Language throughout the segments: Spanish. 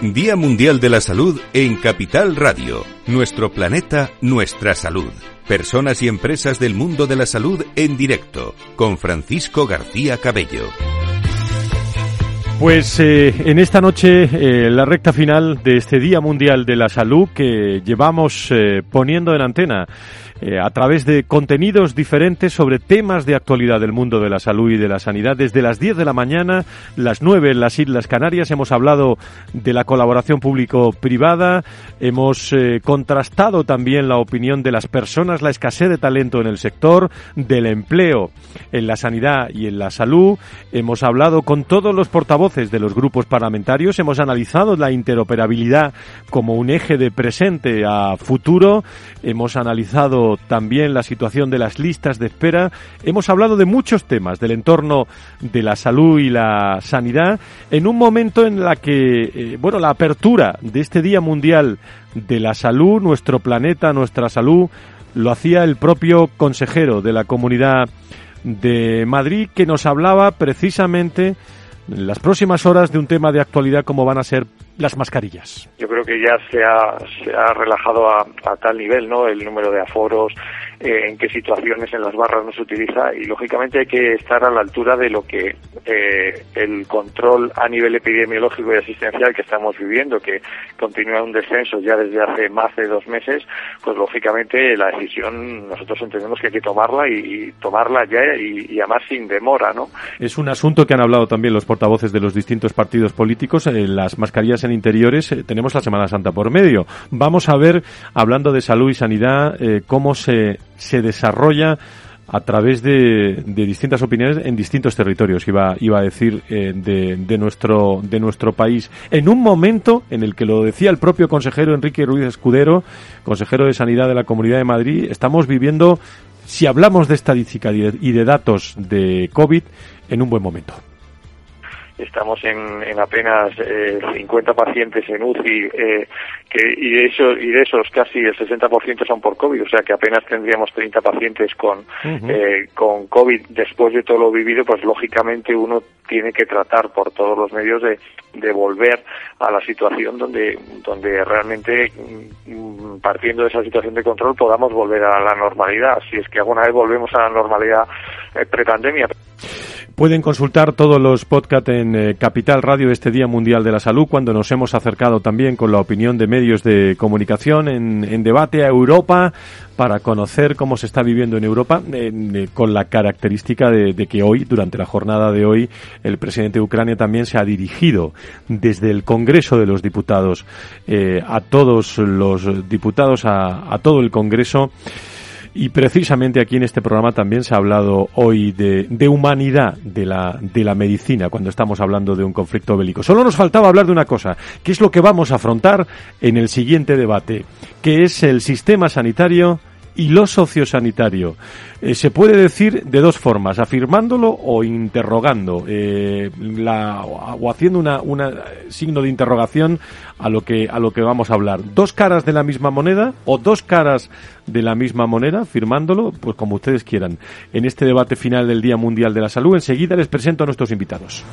Día Mundial de la Salud en Capital Radio. Nuestro planeta, nuestra salud. Personas y empresas del mundo de la salud en directo. Con Francisco García Cabello. Pues eh, en esta noche, eh, la recta final de este Día Mundial de la Salud que llevamos eh, poniendo en antena eh, a través de contenidos diferentes sobre temas de actualidad del mundo de la salud y de la sanidad. Desde las 10 de la mañana, las 9 en las Islas Canarias, hemos hablado de la colaboración público-privada, hemos eh, contrastado también la opinión de las personas, la escasez de talento en el sector, del empleo en la sanidad y en la salud, hemos hablado con todos los portavoces de los grupos parlamentarios, hemos analizado la interoperabilidad como un eje de presente a futuro, hemos analizado también la situación de las listas de espera. Hemos hablado de muchos temas del entorno de la salud y la sanidad en un momento en la que, eh, bueno, la apertura de este Día Mundial de la Salud, nuestro planeta, nuestra salud, lo hacía el propio consejero de la Comunidad de Madrid que nos hablaba precisamente en las próximas horas de un tema de actualidad como van a ser las mascarillas. Yo creo que ya se ha, se ha relajado a, a tal nivel, ¿no? El número de aforos, eh, en qué situaciones en las barras no se utiliza y lógicamente hay que estar a la altura de lo que eh, el control a nivel epidemiológico y asistencial que estamos viviendo, que continúa un descenso ya desde hace más de dos meses, pues lógicamente la decisión nosotros entendemos que hay que tomarla y, tomarla ya y, además sin demora, ¿no? Es un asunto que han hablado también los portavoces de los distintos partidos políticos, eh, las mascarillas en interiores, eh, tenemos la Semana Santa por medio. Vamos a ver, hablando de salud y sanidad, eh, cómo se se desarrolla a través de, de, distintas opiniones en distintos territorios, iba, iba a decir, eh, de, de, nuestro, de nuestro país. En un momento en el que lo decía el propio consejero Enrique Ruiz Escudero, consejero de Sanidad de la Comunidad de Madrid, estamos viviendo, si hablamos de estadística y de datos de COVID, en un buen momento estamos en, en apenas eh, 50 pacientes en UCI eh, que, y, de esos, y de esos casi el 60% son por COVID, o sea que apenas tendríamos 30 pacientes con, uh -huh. eh, con COVID después de todo lo vivido, pues lógicamente uno tiene que tratar por todos los medios de, de volver a la situación donde, donde realmente mm, partiendo de esa situación de control podamos volver a la normalidad, si es que alguna vez volvemos a la normalidad eh, prepandemia. Pueden consultar todos los podcasts en eh, Capital Radio este Día Mundial de la Salud, cuando nos hemos acercado también con la opinión de medios de comunicación en, en debate a Europa para conocer cómo se está viviendo en Europa, eh, con la característica de, que hoy, durante la jornada de hoy, el presidente de Ucrania también se ha dirigido desde el Congreso de los Diputados eh, a todos los diputados, a, a todo el Congreso. Y precisamente aquí en este programa también se ha hablado hoy de, de, humanidad de la, de la medicina cuando estamos hablando de un conflicto bélico. Solo nos faltaba hablar de una cosa, que es lo que vamos a afrontar en el siguiente debate, que es el sistema sanitario y lo sociosanitario. Eh, se puede decir de dos formas, afirmándolo o interrogando, eh, la, o haciendo una, una signo de interrogación a lo que a lo que vamos a hablar. Dos caras de la misma moneda o dos caras de la misma moneda, firmándolo, pues como ustedes quieran. En este debate final del Día Mundial de la Salud, enseguida les presento a nuestros invitados.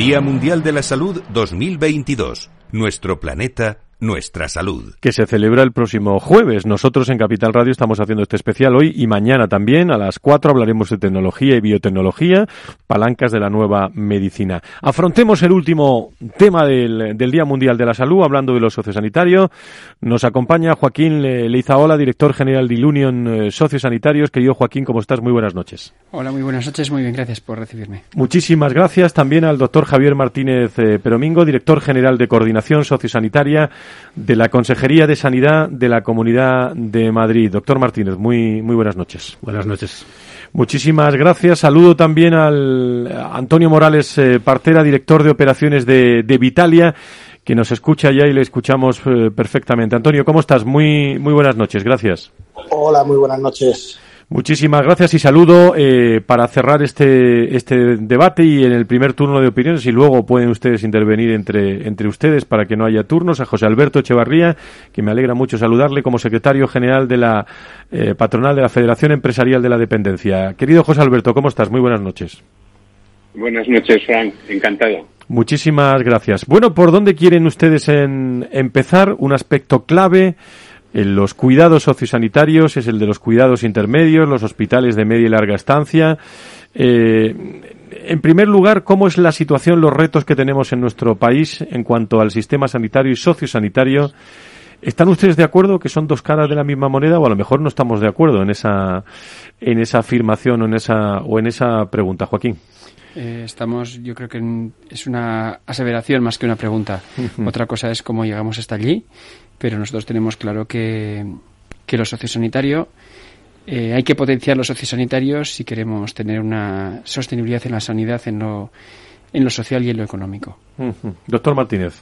Día Mundial de la Salud 2022. Nuestro planeta nuestra salud. Que se celebra el próximo jueves. Nosotros en Capital Radio estamos haciendo este especial hoy y mañana también. A las 4 hablaremos de tecnología y biotecnología, palancas de la nueva medicina. Afrontemos el último tema del, del Día Mundial de la Salud, hablando de lo sociosanitario. Nos acompaña Joaquín Leizaola, director general de Ilunion Sociosanitarios. Querido Joaquín, ¿cómo estás? Muy buenas noches. Hola, muy buenas noches. Muy bien, gracias por recibirme. Muchísimas gracias también al doctor Javier Martínez eh, Peromingo, director general de Coordinación Sociosanitaria de la Consejería de Sanidad de la Comunidad de Madrid. Doctor Martínez, muy, muy buenas noches. Buenas noches. Muchísimas gracias. Saludo también al Antonio Morales eh, Partera, director de operaciones de, de, Vitalia, que nos escucha ya y le escuchamos eh, perfectamente. Antonio, ¿cómo estás? Muy, muy buenas noches. Gracias. Hola, muy buenas noches. Muchísimas gracias y saludo eh, para cerrar este, este debate y en el primer turno de opiniones y luego pueden ustedes intervenir entre, entre ustedes para que no haya turnos a José Alberto Echevarría, que me alegra mucho saludarle como secretario general de la eh, patronal de la Federación Empresarial de la Dependencia. Querido José Alberto, ¿cómo estás? Muy buenas noches. Buenas noches, Frank. Encantado. Muchísimas gracias. Bueno, ¿por dónde quieren ustedes en empezar? Un aspecto clave los cuidados sociosanitarios es el de los cuidados intermedios, los hospitales de media y larga estancia. Eh, en primer lugar, ¿cómo es la situación, los retos que tenemos en nuestro país en cuanto al sistema sanitario y sociosanitario? ¿Están ustedes de acuerdo que son dos caras de la misma moneda o a lo mejor no estamos de acuerdo en esa, en esa afirmación o en esa, o en esa pregunta, Joaquín? Eh, estamos, yo creo que es una aseveración más que una pregunta. Otra cosa es cómo llegamos hasta allí, pero nosotros tenemos claro que, que lo sociosanitario eh, hay que potenciar lo sociosanitario si queremos tener una sostenibilidad en la sanidad, en lo, en lo social y en lo económico. Doctor Martínez.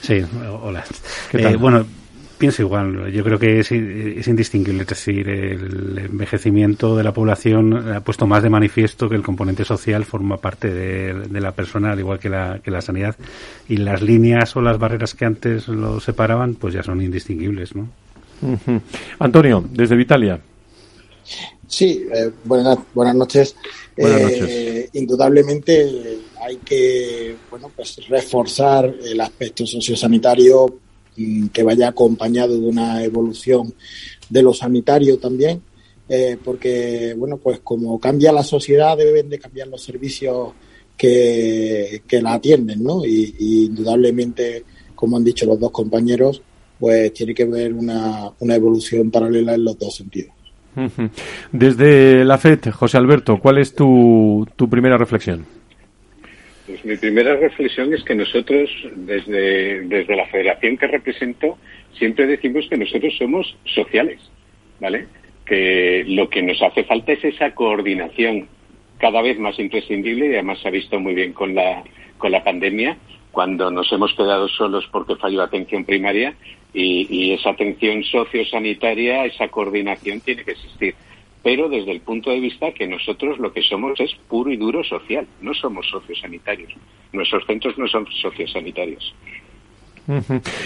Sí, hola. Eh, bueno, Pienso igual. Yo creo que es, indistinguible. Es decir, el envejecimiento de la población ha puesto más de manifiesto que el componente social forma parte de, la persona, al igual que la, que la sanidad. Y las líneas o las barreras que antes lo separaban, pues ya son indistinguibles, ¿no? Antonio, desde Vitalia. Sí, eh, buenas, buenas noches. Buenas noches. Eh, indudablemente hay que bueno, pues reforzar el aspecto sociosanitario que vaya acompañado de una evolución de lo sanitario también, eh, porque, bueno, pues como cambia la sociedad, deben de cambiar los servicios que, la atienden, ¿no? Y, indudablemente, como han dicho los dos compañeros, pues tiene que haber una, una evolución paralela en los dos sentidos. Desde la FED, José Alberto, ¿cuál es tu, tu primera reflexión? Pues mi primera reflexión es que nosotros, desde, desde la federación que represento, siempre decimos que nosotros somos sociales, ¿vale? Que lo que nos hace falta es esa coordinación cada vez más imprescindible y además se ha visto muy bien con la, con la pandemia cuando nos hemos quedado solos porque falló atención primaria y, y esa atención sociosanitaria, esa coordinación tiene que existir pero desde el punto de vista que nosotros lo que somos es puro y duro social, no somos sociosanitarios. Nuestros centros no son sociosanitarios.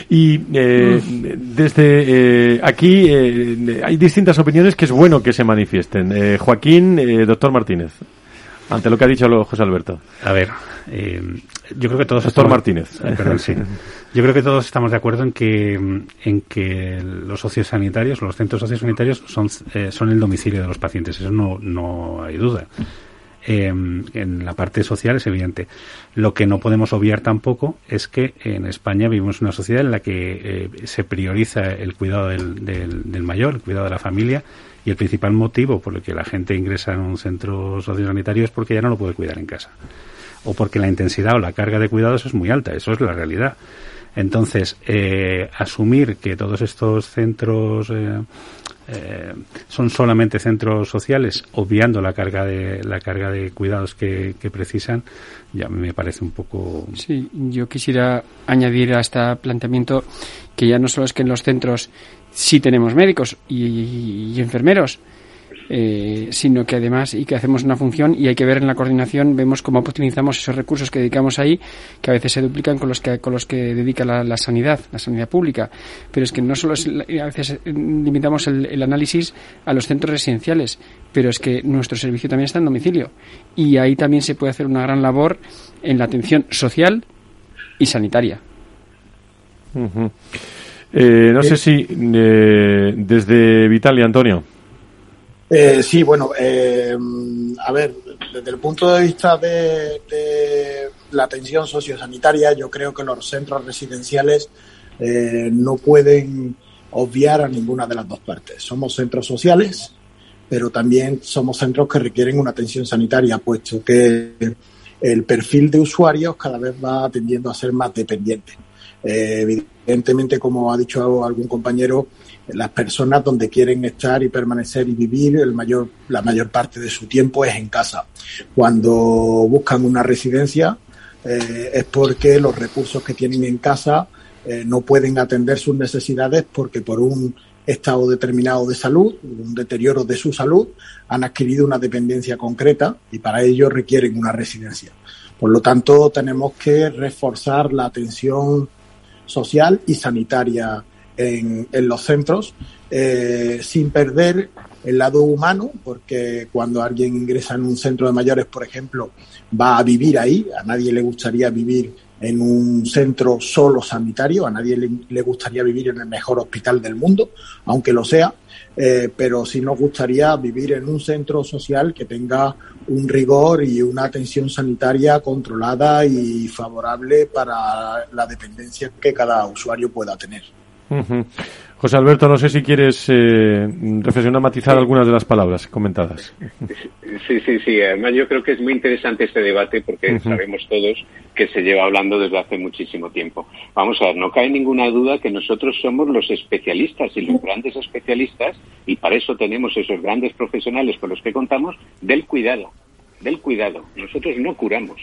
Y eh, desde eh, aquí eh, hay distintas opiniones que es bueno que se manifiesten. Joaquín, doctor Martínez, ante lo que ha dicho José Alberto. A ver, yo creo que todos. Doctor Martínez. perdón, sí. Yo creo que todos estamos de acuerdo en que, en que los sociosanitarios, los centros sociosanitarios son, eh, son el domicilio de los pacientes. Eso no, no hay duda. Eh, en la parte social es evidente. Lo que no podemos obviar tampoco es que en España vivimos una sociedad en la que eh, se prioriza el cuidado del, del, mayor, el cuidado de la familia, el principal motivo por el que la gente ingresa en un centro sociosanitario es porque ya no lo puede cuidar en casa. O porque la intensidad o la carga de cuidados es muy alta. Eso es la realidad. Entonces, eh, asumir que todos estos centros eh, eh, son solamente centros sociales, obviando la carga de la carga de cuidados que, precisan, ya me parece un poco. Sí, yo quisiera añadir a este planteamiento que ya no solo es que en los centros sí tenemos médicos y enfermeros, eh, sino que además y que hacemos una función y hay que ver en la coordinación, vemos cómo optimizamos esos recursos que dedicamos ahí, que a veces se duplican con los que, con los que dedica la, sanidad, la sanidad pública. Pero es que no solo es, a veces limitamos el, análisis a los centros residenciales, pero es que nuestro servicio también está en domicilio y ahí también se puede hacer una gran labor en la atención social y sanitaria. Eh, no sé si eh, desde Vitalia, Antonio. Eh, sí, bueno, eh, a ver, desde el punto de vista de, la atención sociosanitaria, yo creo que los centros residenciales eh, no pueden obviar a ninguna de las dos partes. Somos centros sociales, pero también somos centros que requieren una atención sanitaria, puesto que el perfil de usuarios cada vez va tendiendo a ser más dependiente. Evidentemente, como ha dicho algún compañero, las personas donde quieren estar y permanecer y vivir el mayor, la mayor parte de su tiempo es en casa. Cuando buscan una residencia eh, es porque los recursos que tienen en casa eh, no pueden atender sus necesidades porque por un estado determinado de salud, un deterioro de su salud, han adquirido una dependencia concreta y para ello requieren una residencia. Por lo tanto, tenemos que reforzar la atención social y sanitaria en, los centros, eh, sin perder el lado humano, porque cuando alguien ingresa en un centro de mayores, por ejemplo, va a vivir ahí, a nadie le gustaría vivir en un centro solo sanitario, a nadie le, gustaría vivir en el mejor hospital del mundo, aunque lo sea, eh, pero sí nos gustaría vivir en un centro social que tenga un rigor y una atención sanitaria controlada y favorable para la dependencia que cada usuario pueda tener. José Alberto, no sé si quieres eh, reflexionar, matizar algunas de las palabras comentadas. Sí, sí, sí. Además, yo creo que es muy interesante este debate porque sabemos todos que se lleva hablando desde hace muchísimo tiempo. Vamos a ver, no cae ninguna duda que nosotros somos los especialistas y los grandes especialistas, y para eso tenemos esos grandes profesionales con los que contamos, del cuidado del cuidado. Nosotros no curamos.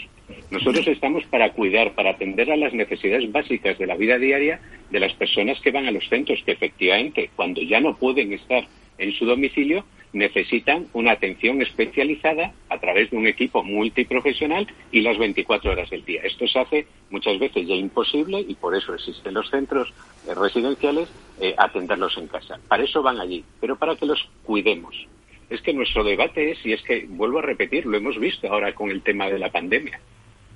Nosotros estamos para cuidar, para atender a las necesidades básicas de la vida diaria de las personas que van a los centros, que efectivamente, cuando ya no pueden estar en su domicilio, necesitan una atención especializada a través de un equipo multiprofesional y las 24 horas del día. Esto se hace muchas veces ya imposible y por eso existen los centros eh, residenciales eh, atenderlos en casa. Para eso van allí, pero para que los cuidemos es que nuestro debate es, y es que, vuelvo a repetir, lo hemos visto ahora con el tema de la pandemia,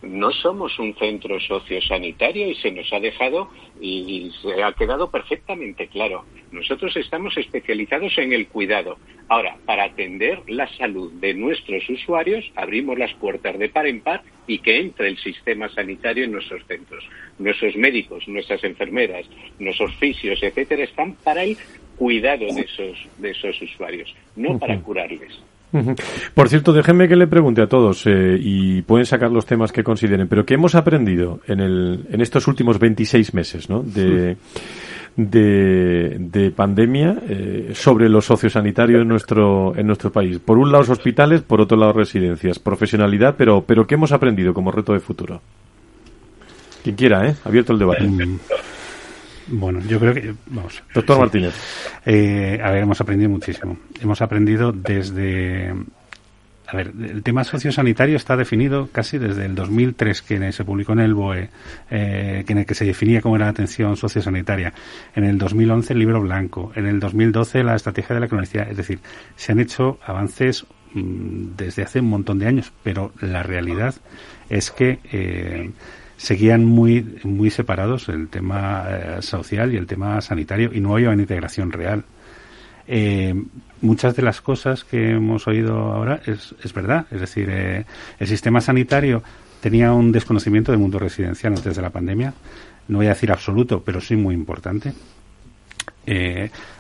no somos un centro sociosanitario y se nos ha dejado y se ha quedado perfectamente claro. Nosotros estamos especializados en el cuidado. Ahora, para atender la salud de nuestros usuarios, abrimos las puertas de par en par y que entre el sistema sanitario en nuestros centros. Nuestros médicos, nuestras enfermeras, nuestros fisios, etcétera, están para el cuidado de esos, de esos usuarios, no para curarles. Por cierto, déjenme que le pregunte a todos eh, y pueden sacar los temas que consideren, pero ¿qué hemos aprendido en, el, en estos últimos 26 meses ¿no? de, de, pandemia eh, sobre lo sociosanitario en nuestro, en nuestro país? Por un lado, hospitales, por otro lado, residencias, profesionalidad, pero, pero ¿qué hemos aprendido como reto de futuro? Quien quiera, ¿eh? Abierto el debate. Bueno, yo creo que, vamos. Doctor Martínez. Eh, a ver, hemos aprendido muchísimo. Hemos aprendido desde. A ver, el tema sociosanitario está definido casi desde el 2003, que se publicó en el BOE, eh, en el que se definía cómo era la atención sociosanitaria. En el 2011 el libro blanco. En el 2012 la estrategia de la cronicidad. Es decir, se han hecho avances mm, desde hace un montón de años, pero la realidad es que eh, seguían muy, muy separados el tema eh, social y el tema sanitario y no había una integración real. Eh, muchas de las cosas que hemos oído ahora es, es verdad. Es decir, eh, el sistema sanitario tenía un desconocimiento del mundo residencial antes de la pandemia. No voy a decir absoluto, pero sí muy importante.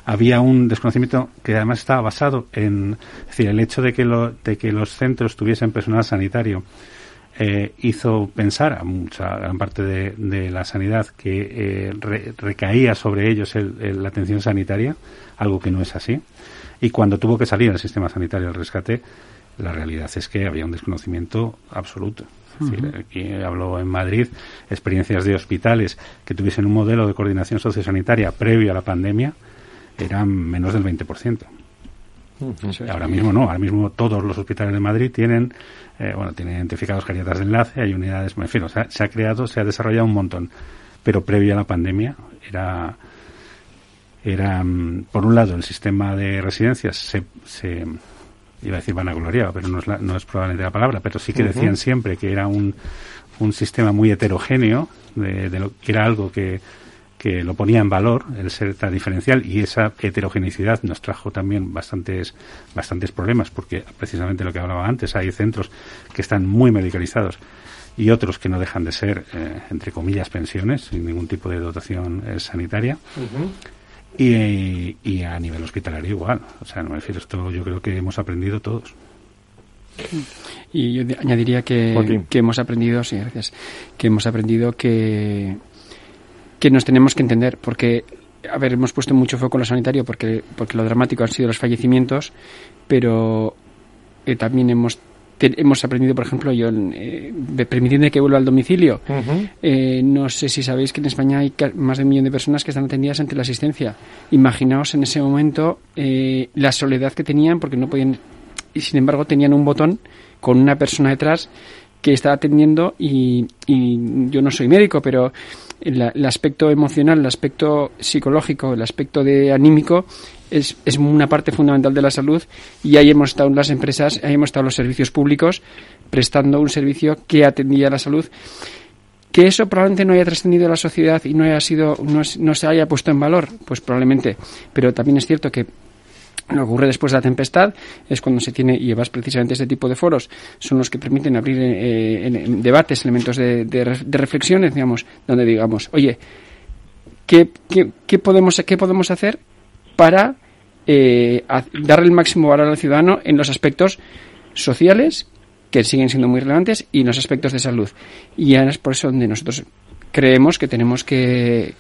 había un desconocimiento que además estaba basado en decir, el hecho de que, lo, de que los centros tuviesen personal sanitario eh, hizo pensar a mucha gran parte de, la sanidad que eh, recaía sobre ellos la atención sanitaria, algo que no es así. Y cuando tuvo que salir el sistema sanitario del rescate, la realidad es que había un desconocimiento absoluto. aquí hablo en Madrid, experiencias de hospitales que tuviesen un modelo de coordinación sociosanitaria previo a la pandemia eran menos del 20%. Ahora mismo no, ahora mismo todos los hospitales de Madrid tienen, eh, bueno, tienen identificados geriatras de enlace, hay unidades, en fin, se ha creado, se ha desarrollado un montón, pero previo a la pandemia era, era mm, por un lado el sistema de residencias se, se iba a decir vanagloriaba, pero no es, no es probablemente la palabra, pero sí que decían siempre que era un, un sistema muy heterogéneo, de, de lo, que era algo que que lo ponía en valor, el ser tan diferencial, y esa heterogeneidad nos trajo también bastantes, bastantes problemas, porque precisamente lo que hablaba antes, hay centros que están muy medicalizados y otros que no dejan de ser, eh, entre comillas, pensiones, sin ningún tipo de dotación eh, sanitaria. y, a nivel hospitalario igual. O sea, no me refiero, esto yo creo que hemos aprendido todos. Y yo añadiría que, que hemos aprendido, sí, gracias, que hemos aprendido que que nos tenemos que entender, porque, a ver, hemos puesto mucho foco en lo sanitario porque, porque lo dramático han sido los fallecimientos, pero eh, también hemos hemos aprendido, por ejemplo, yo, eh, permitiendo que vuelva al domicilio. Eh, no sé si sabéis que en España hay más de un millón de personas que están atendidas ante la asistencia. Imaginaos en ese momento eh, la soledad que tenían porque no podían, y sin embargo tenían un botón con una persona detrás que está atendiendo y, yo no soy médico, pero el, aspecto emocional, el aspecto psicológico, el aspecto de anímico es, es, una parte fundamental de la salud y ahí hemos estado las empresas, ahí hemos estado los servicios públicos prestando un servicio que atendía la salud. Que eso probablemente no haya trascendido a la sociedad y no haya sido, no, no se haya puesto en valor, pues probablemente. Pero también es cierto que lo que ocurre después de la tempestad es cuando se tiene, y llevas precisamente este tipo de foros, son los que permiten abrir eh, en, debates, elementos de, de, reflexiones, digamos, donde digamos, oye, ¿qué, qué, podemos, qué podemos hacer para eh, darle el máximo valor al ciudadano en los aspectos sociales, que siguen siendo muy relevantes, y en los aspectos de salud? Y ahora es por eso donde nosotros creemos que tenemos que,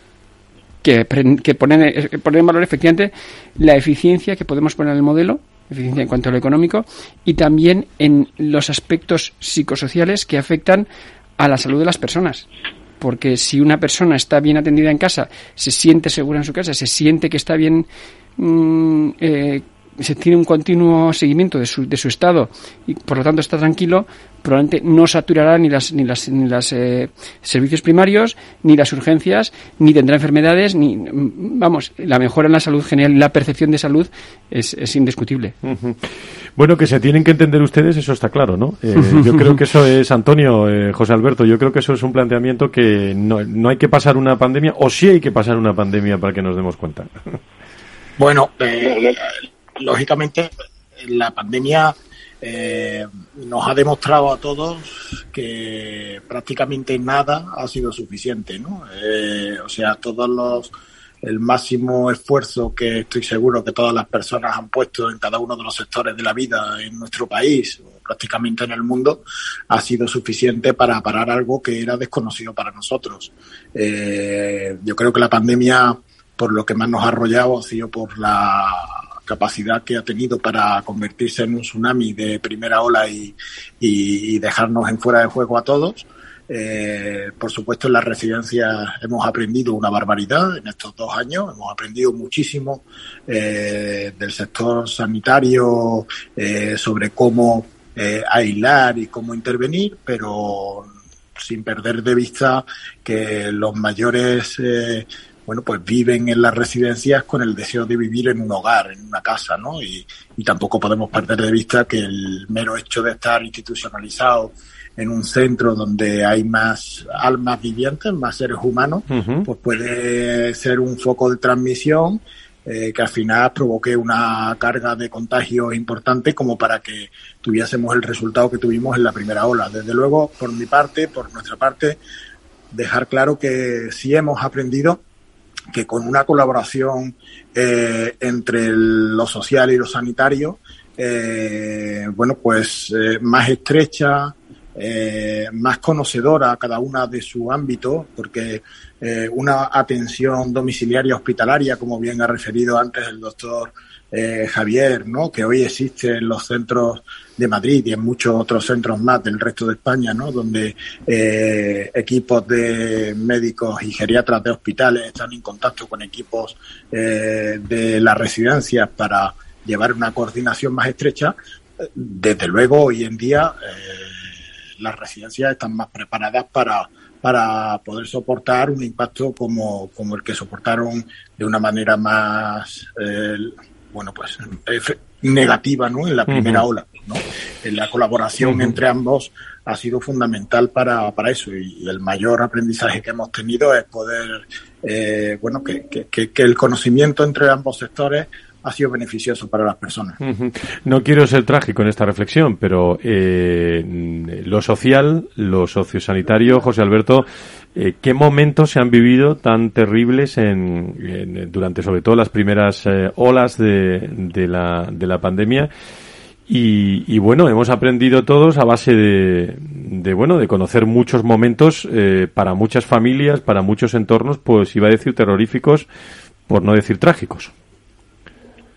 que, que ponen, eh, en valor efectivamente la eficiencia que podemos poner en el modelo, eficiencia en cuanto a lo económico, y también en los aspectos psicosociales que afectan a la salud de las personas. Porque si una persona está bien atendida en casa, se siente segura en su casa, se siente que está bien mm, eh, se tiene un continuo seguimiento de su, de su estado y por lo tanto está tranquilo, probablemente no saturará ni las ni las ni las eh, servicios primarios ni las urgencias ni tendrá enfermedades ni vamos la mejora en la salud general la percepción de salud es, es indiscutible. Bueno que se tienen que entender ustedes eso está claro no eh, yo creo que eso es Antonio eh, José Alberto yo creo que eso es un planteamiento que no, no hay que pasar una pandemia o sí hay que pasar una pandemia para que nos demos cuenta. Bueno lógicamente, la pandemia eh, nos ha demostrado a todos que prácticamente nada ha sido suficiente, ¿no? Eh, o sea, todos los el máximo esfuerzo que estoy seguro que todas las personas han puesto en cada uno de los sectores de la vida en nuestro país o prácticamente en el mundo ha sido suficiente para parar algo que era desconocido para nosotros. Eh, yo creo que la pandemia, por lo que más nos ha arrollado, ha sido por la capacidad que ha tenido para convertirse en un tsunami de primera ola y, dejarnos en fuera de juego a todos. Eh, por supuesto, en las residencias hemos aprendido una barbaridad en estos dos años. Hemos aprendido muchísimo eh, del sector sanitario eh, sobre cómo aislar y cómo intervenir, pero sin perder de vista que los mayores bueno, pues viven en las residencias con el deseo de vivir en un hogar, en una casa, ¿no? Y, tampoco podemos perder de vista que el mero hecho de estar institucionalizado en un centro donde hay más almas vivientes, más seres humanos, pues puede ser un foco de transmisión eh, que al final provoque una carga de contagio importante como para que tuviésemos el resultado que tuvimos en la primera ola. Desde luego, por mi parte, por nuestra parte, dejar claro que sí hemos aprendido que con una colaboración eh, entre lo social y lo sanitario, eh, bueno, pues eh, más estrecha, más conocedora cada una de su ámbito, porque una atención domiciliaria hospitalaria, como bien ha referido antes el doctor Javier, ¿no? que hoy existe en los centros de Madrid y en muchos otros centros más del resto de España, ¿no? donde eh, equipos de médicos y geriatras de hospitales están en contacto con equipos eh, de las residencias para llevar una coordinación más estrecha. Desde luego, hoy en día eh, las residencias están más preparadas para para poder soportar un impacto como, como el que soportaron de una manera más, bueno, pues negativa, ¿no? En la primera ola. ¿no? La colaboración entre ambos ha sido fundamental para, para eso y el mayor aprendizaje que hemos tenido es poder, eh, bueno, que, que, que, el conocimiento entre ambos sectores ha sido beneficioso para las personas. No quiero ser trágico en esta reflexión, pero eh, lo social, lo sociosanitario, José Alberto, eh, ¿qué momentos se han vivido tan terribles en, durante sobre todo las primeras olas de, la, de la pandemia? Y, bueno, hemos aprendido todos a base de, de bueno, de conocer muchos momentos eh, para muchas familias, para muchos entornos, pues iba a decir terroríficos, por no decir trágicos.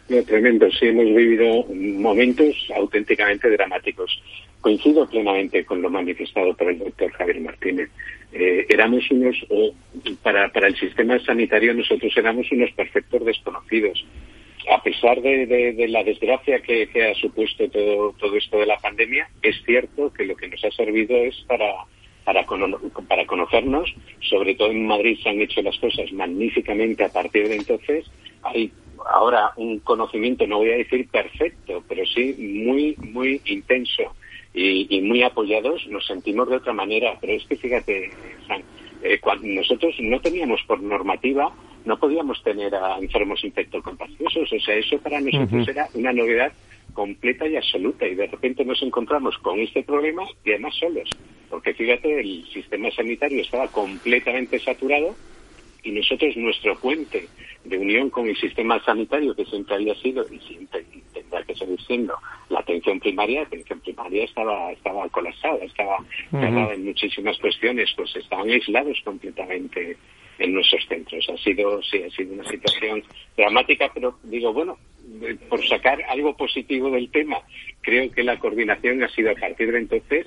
tremendo, sí, hemos vivido momentos auténticamente dramáticos. coincido plenamente con lo manifestado por el doctor Javier Martínez. Eh, éramos unos, para, para el sistema sanitario nosotros éramos unos perfectos desconocidos. A pesar de, la desgracia que, ha supuesto todo, todo esto de la pandemia, es cierto que lo que nos ha servido es para, para, para conocernos. Sobre todo en Madrid se han hecho las cosas magníficamente a partir de entonces. Hay ahora un conocimiento, no voy a decir perfecto, pero sí muy, muy intenso y, muy apoyados, nos sentimos de otra manera. Pero es que fíjate, eh, cuando nosotros no teníamos por normativa, no podíamos tener a enfermos infectocontagiosos. O sea, eso para nosotros era una novedad completa y absoluta. Y de repente nos encontramos con este problema y además solos. Porque fíjate, el sistema sanitario estaba completamente saturado y nosotros nuestro puente de unión con el sistema sanitario que siempre había sido y siempre tendrá que seguir siendo la atención primaria, la atención primaria estaba estaba colapsada, estaba cerrada en muchísimas cuestiones, pues estaban aislados completamente en nuestros centros. Ha sido sí, ha sido una situación dramática, pero digo, bueno, por sacar algo positivo del tema, creo que la coordinación ha sido a partir de entonces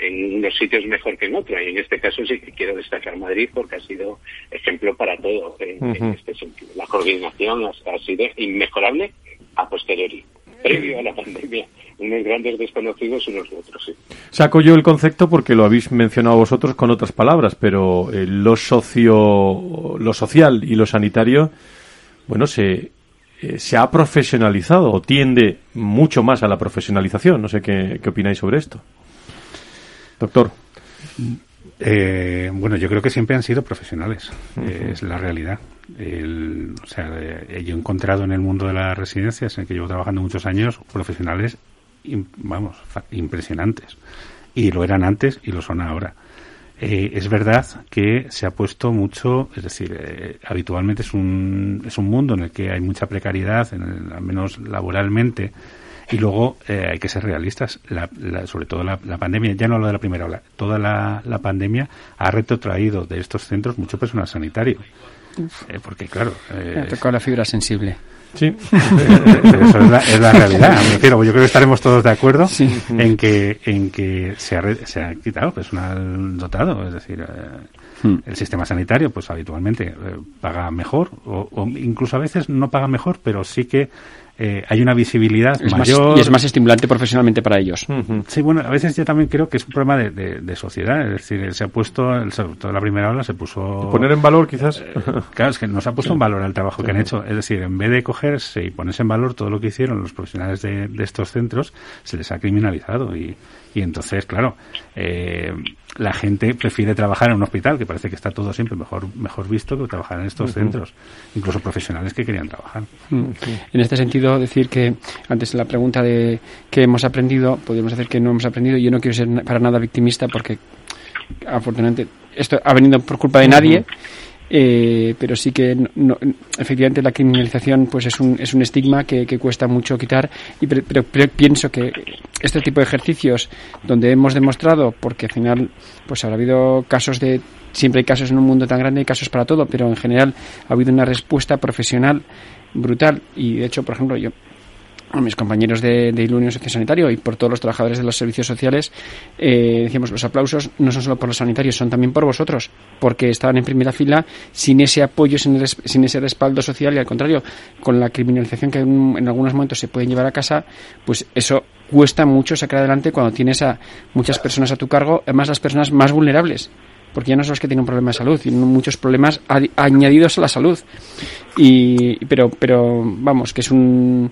en unos sitios mejor que en otros. Y en este caso sí que quiero destacar Madrid porque ha sido ejemplo para todo en, este sentido. La coordinación ha, sido inmejorable a posteriori, previo a la pandemia. Unos grandes desconocidos unos de otros, sí. Saco yo el concepto porque lo habéis mencionado vosotros con otras palabras, pero eh, lo socio, lo social y lo sanitario, bueno, se, eh, se ha profesionalizado o tiende mucho más a la profesionalización. No sé qué, qué opináis sobre esto. Doctor. Eh, bueno, yo creo que siempre han sido profesionales, es la realidad. o sea, eh, yo he encontrado en el mundo de las residencias, en el que llevo trabajando muchos años, profesionales, vamos, impresionantes. Y lo eran antes y lo son ahora. Eh, es verdad que se ha puesto mucho, es decir, habitualmente es un, es un mundo en el que hay mucha precariedad, en al menos laboralmente, y luego eh, hay que ser realistas, sobre todo la, pandemia, ya no hablo de la primera ola, toda la, pandemia ha retrotraído de estos centros mucho personal sanitario. Eh, porque, claro. Eh, ha tocado la fibra sensible. Sí, eso es la, realidad. yo creo que estaremos todos de acuerdo en que en que se ha, se ha quitado personal dotado, es decir, hmm. el sistema sanitario, pues habitualmente paga mejor o, o, incluso a veces no paga mejor, pero sí que eh, hay una visibilidad mayor. y es más estimulante profesionalmente para ellos. Sí, bueno, a veces yo también creo que es un problema de, sociedad. Es decir, se ha puesto, sobre todo la primera ola, se puso. Poner en valor, quizás. Eh, claro, es que nos ha puesto en valor el trabajo que han hecho. Es decir, en vez de cogerse y ponerse en valor todo lo que hicieron los profesionales de, de estos centros, se les ha criminalizado. Y, y entonces, claro, eh, la gente prefiere trabajar en un hospital, que parece que está todo siempre mejor, mejor visto que trabajar en estos centros, incluso profesionales que querían trabajar. Mm. En este sentido, decir que antes la pregunta de qué hemos aprendido, podríamos decir que no hemos aprendido. Yo no quiero ser para nada victimista porque, afortunadamente, esto ha venido por culpa de nadie. Eh, pero sí que no, efectivamente la criminalización pues es un, es un estigma que, cuesta mucho quitar y pero, pienso que este tipo de ejercicios donde hemos demostrado porque al final pues habrá habido casos de siempre hay casos en un mundo tan grande hay casos para todo pero en general ha habido una respuesta profesional brutal. Y de hecho por ejemplo yo a mis compañeros de, de Ilunio Sociosanitario y por todos los trabajadores de los servicios sociales, eh, decíamos, los aplausos no son solo por los sanitarios, son también por vosotros, porque estaban en primera fila sin ese apoyo, sin, sin ese respaldo social y al contrario, con la criminalización que en, en, algunos momentos se pueden llevar a casa, pues eso cuesta mucho sacar adelante cuando tienes a muchas personas a tu cargo, además las personas más vulnerables porque ya no son los que tienen un problema de salud, tienen muchos problemas añadidos a la salud. Y, pero, pero vamos, que es un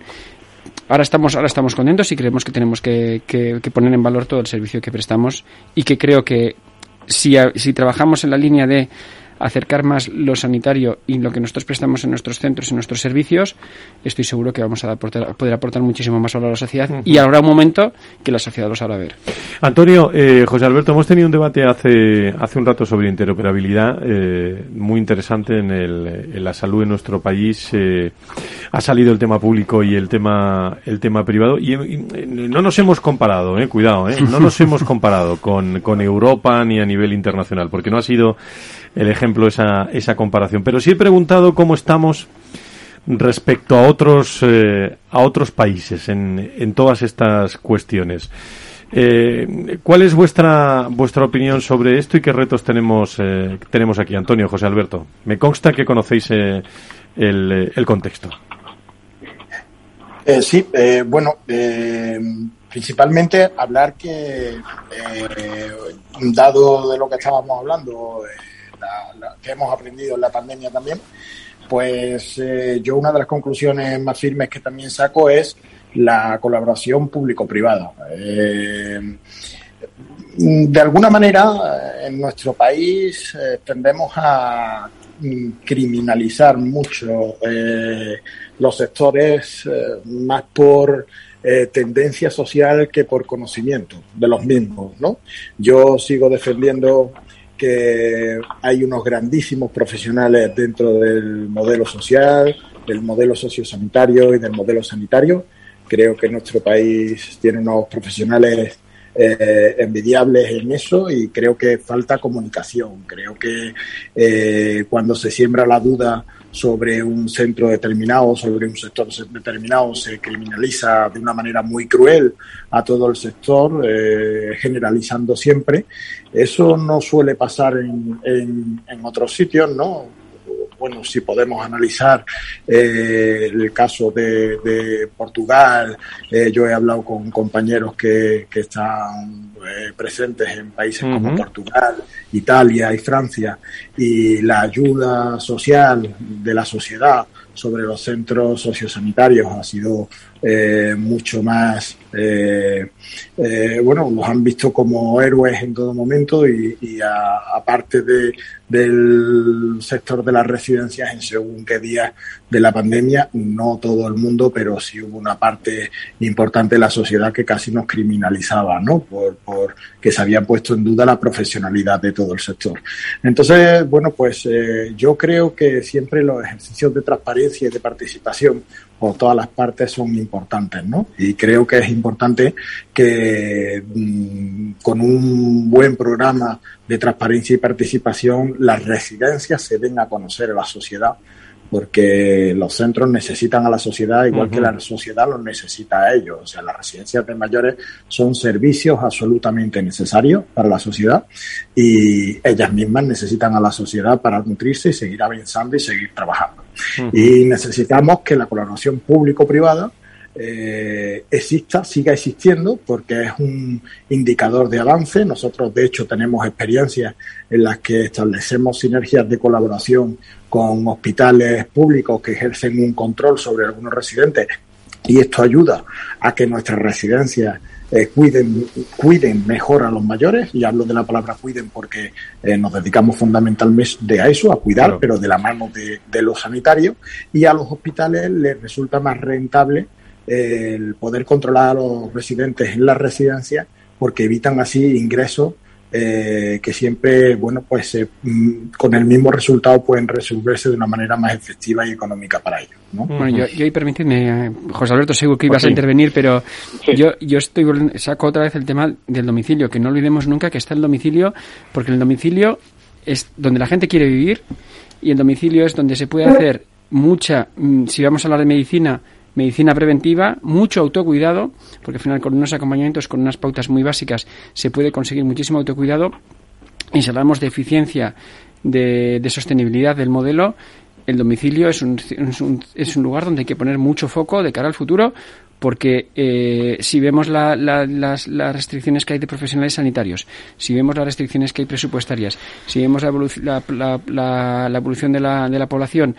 ahora estamos, ahora estamos contentos y creemos que tenemos que, poner en valor todo el servicio que prestamos y que creo que si, si trabajamos en la línea de acercar más lo sanitario y lo que nosotros prestamos en nuestros centros, en nuestros servicios, estoy seguro que vamos a poder aportar muchísimo más valor a la sociedad y habrá un momento que la sociedad lo sabrá ver. Antonio, eh, José Alberto, hemos tenido un debate hace, hace un rato sobre interoperabilidad eh, muy interesante en, el, en, la salud en nuestro país. Eh, ha salido el tema público y el tema, el tema privado y, no nos hemos comparado, eh, cuidado, eh, no nos hemos comparado con, con Europa ni a nivel internacional porque no ha sido el ejemplo, esa, esa comparación. Pero sí he preguntado cómo estamos respecto a otros, eh, a otros países en, en todas estas cuestiones. Eh, ¿Cuál es vuestra vuestra opinión sobre esto y qué retos tenemos eh, tenemos aquí, Antonio, José Alberto? Me consta que conocéis el, el, contexto. sí, bueno, principalmente hablar que, dado de lo que estábamos hablando, que hemos aprendido en la pandemia también, pues eh, yo una de las conclusiones más firmes que también saco es la colaboración público-privada. Eh, de alguna manera, en nuestro país eh, tendemos a criminalizar mucho los sectores más por tendencia social que por conocimiento de los mismos, ¿no? Yo sigo defendiendo que hay unos grandísimos profesionales dentro del modelo social, del modelo sociosanitario y del modelo sanitario. Creo que nuestro país tiene unos profesionales eh, envidiables en eso y creo que falta comunicación. Creo que eh, cuando se siembra la duda sobre un centro determinado, sobre un sector determinado, se criminaliza de una manera muy cruel a todo el sector, eh, generalizando siempre. Eso no suele pasar en, en, en otros sitios, ¿no? bueno, si podemos analizar eh, el caso de, Portugal, eh, yo he hablado con compañeros que, que están eh, presentes en países como Portugal, Italia y Francia, y la ayuda social de la sociedad sobre los centros sociosanitarios ha sido eh, mucho más, eh, eh, bueno, los han visto como héroes en todo momento y, aparte de, del sector de las residencias en según qué días de la pandemia, no todo el mundo, pero sí hubo una parte importante de la sociedad que casi nos criminalizaba, ¿no? Por, por que se había puesto en duda la profesionalidad de todo el sector. Entonces, bueno, pues yo creo que siempre los ejercicios de transparencia y de participación por todas las partes son importantes, ¿no? Y creo que es importante que mm, con un buen programa de transparencia y participación las residencias se den a conocer a la sociedad porque los centros necesitan a la sociedad igual que la sociedad los necesita a ellos. O sea, las residencias de mayores son servicios absolutamente necesarios para la sociedad y ellas mismas necesitan a la sociedad para nutrirse y seguir avanzando y seguir trabajando. Y necesitamos que la colaboración público-privada eh, exista, siga existiendo, porque es un indicador de avance. Nosotros, de hecho, tenemos experiencias en las que establecemos sinergias de colaboración con hospitales públicos que ejercen un control sobre algunos residentes. Y esto ayuda a que nuestras residencias eh, cuiden, cuiden mejor a los mayores, y hablo de la palabra cuiden porque eh, nos dedicamos fundamentalmente a eso, a cuidar, pero de la mano de, de los sanitarios, y a los hospitales les resulta más rentable eh, el poder controlar a los residentes en las residencias porque evitan así ingresos eh, que siempre, bueno, pues eh, mm, con el mismo resultado pueden resolverse de una manera más efectiva y económica para ellos. ¿no? Bueno, yo, yo permíteme, José Alberto, seguro que ibas a intervenir, pero yo, yo estoy saco otra vez el tema del domicilio, que no olvidemos nunca que está el domicilio, porque el domicilio es donde la gente quiere vivir y el domicilio es donde se puede hacer mucha, mm, si vamos a hablar de medicina, medicina preventiva, mucho autocuidado, porque al final con unos acompañamientos, con unas pautas muy básicas, se puede conseguir muchísimo autocuidado. Y si hablamos de eficiencia, de, sostenibilidad del modelo, el domicilio es un, es, un, es un lugar donde hay que poner mucho foco de cara al futuro, porque eh, si vemos las, las, restricciones que hay de profesionales sanitarios, si vemos las restricciones que hay presupuestarias, si vemos la, la, la evolución de la, de la población,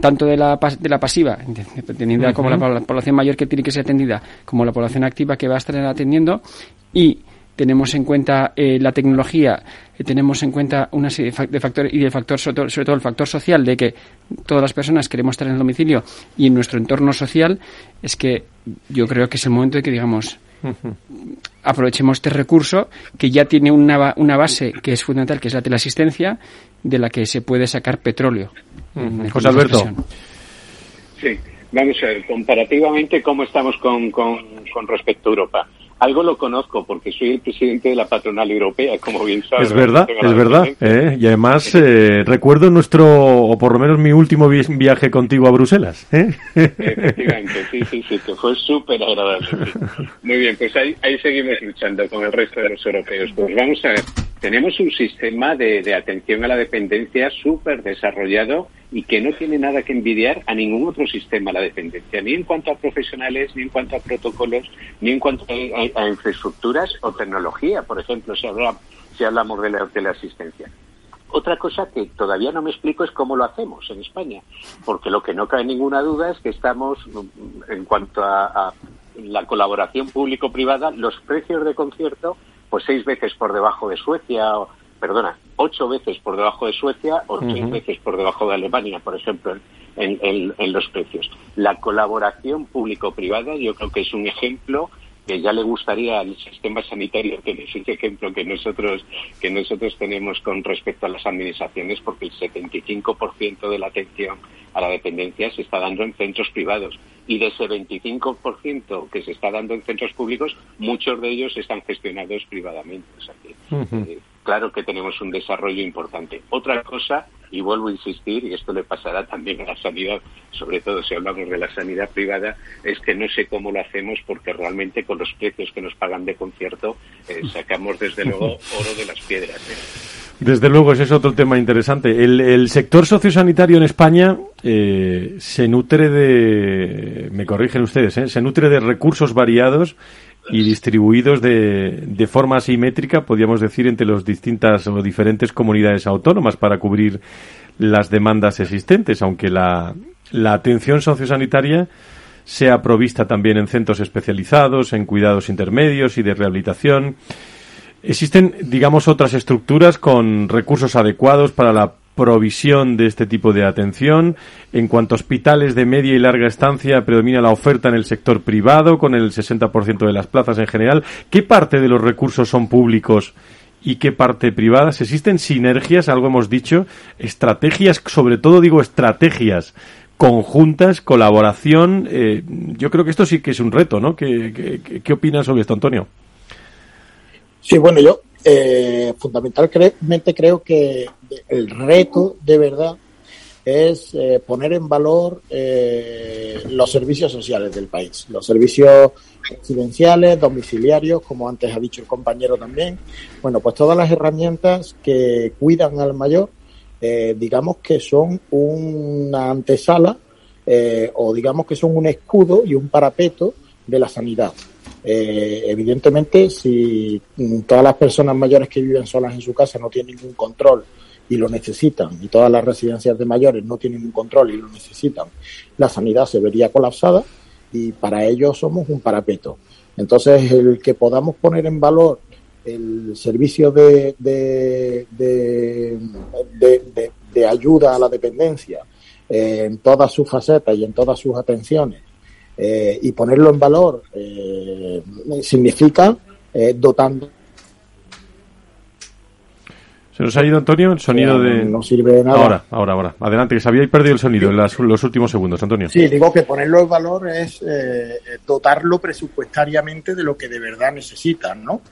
tanto de la, de la pasiva, teniendo como la, población mayor que tiene que ser atendida, como la población activa que va a estar atendiendo, y tenemos en cuenta eh, la tecnología, eh, tenemos en cuenta una serie de factores y el factor, sobre todo, el factor social de que todas las personas queremos estar en el domicilio y en nuestro entorno social, es que yo creo que es el momento de que digamos, aprovechemos este recurso que ya tiene una, una base que es fundamental, que es la teleasistencia, de la que se puede sacar petróleo. José Alberto. Sí, vamos a ver, comparativamente, ¿cómo estamos con, con, con respecto a Europa? Algo lo conozco porque soy el presidente de la patronal europea, como bien sabes. Es verdad, es verdad. ¿eh? Y además eh, recuerdo nuestro, o por lo menos mi último viaje contigo a Bruselas. ¿eh? Efectivamente, sí, sí, sí, que fue súper agradable. Muy bien, pues ahí, ahí seguimos luchando con el resto de los europeos. Pues vamos a ver, tenemos un sistema de, de atención a la dependencia súper desarrollado y que no tiene nada que envidiar a ningún otro sistema la dependencia, ni en cuanto a profesionales, ni en cuanto a protocolos, ni en cuanto a, infraestructuras o tecnología, por ejemplo, si, habla, si hablamos de la, de asistencia. Otra cosa que todavía no me explico es cómo lo hacemos en España, porque lo que no cabe ninguna duda es que estamos, en cuanto a, a la colaboración público-privada, los precios de concierto, pues seis veces por debajo de Suecia perdona, ocho veces por debajo de Suecia o seis veces por debajo de Alemania, por ejemplo, en, en, los precios. La colaboración público-privada yo creo que es un ejemplo que ya le gustaría al sistema sanitario que es ese ejemplo que nosotros que nosotros tenemos con respecto a las administraciones porque el 75% de la atención a la dependencia se está dando en centros privados. Y de ese 25% que se está dando en centros públicos muchos de ellos están gestionados privadamente. O sea que, claro que tenemos un desarrollo importante. Otra cosa, y vuelvo a insistir, y esto le pasará también a la sanidad, sobre todo si hablamos de la sanidad privada, es que no sé cómo lo hacemos porque realmente con los precios que nos pagan de concierto eh, sacamos desde luego oro de las piedras. ¿eh? Desde luego, ese es otro tema interesante. El, sector sociosanitario en España eh, se nutre de, me corrigen ustedes, se nutre de recursos variados y distribuidos de, de forma asimétrica, podríamos decir, entre las distintas o diferentes comunidades autónomas para cubrir las demandas existentes, aunque la, la atención sociosanitaria sea provista también en centros especializados, en cuidados intermedios y de rehabilitación. Existen, digamos, otras estructuras con recursos adecuados para la provisión de este tipo de atención. En cuanto a hospitales de media y larga estancia, predomina la oferta en el sector privado, con el 60% de las plazas en general. ¿Qué parte de los recursos son públicos y qué parte privadas? ¿Existen sinergias, algo hemos dicho, estrategias, sobre todo digo estrategias conjuntas, colaboración? Eh, yo creo que esto sí que es un reto, ¿no? ¿Qué, qué, opinas sobre esto, Antonio? Sí, bueno, yo eh, fundamentalmente creo que el reto de verdad es eh, poner en valor eh, los servicios sociales del país, los servicios residenciales, domiciliarios, como antes ha dicho el compañero también. Bueno, pues todas las herramientas que cuidan al mayor, eh, digamos que son una antesala o digamos que son un escudo y un parapeto de la sanidad. Eh, evidentemente, si todas las personas mayores que viven solas en su casa no tienen ningún control y lo necesitan, y todas las residencias de mayores no tienen ningún control y lo necesitan, la sanidad se vería colapsada y para ello somos un parapeto. Entonces, el que podamos poner en valor el servicio de, de, de, ayuda a la dependencia eh, en todas sus facetas y en todas sus atenciones eh, y ponerlo en valor eh, significa eh, dotando. ¿Se nos ha ido, Antonio, el sonido de...? No sirve de nada. Ahora, ahora, ahora. Adelante, que se había perdido el sonido en los últimos segundos, Antonio. Sí, digo que ponerlo en valor es dotarlo presupuestariamente de lo que de verdad necesitan, ¿no?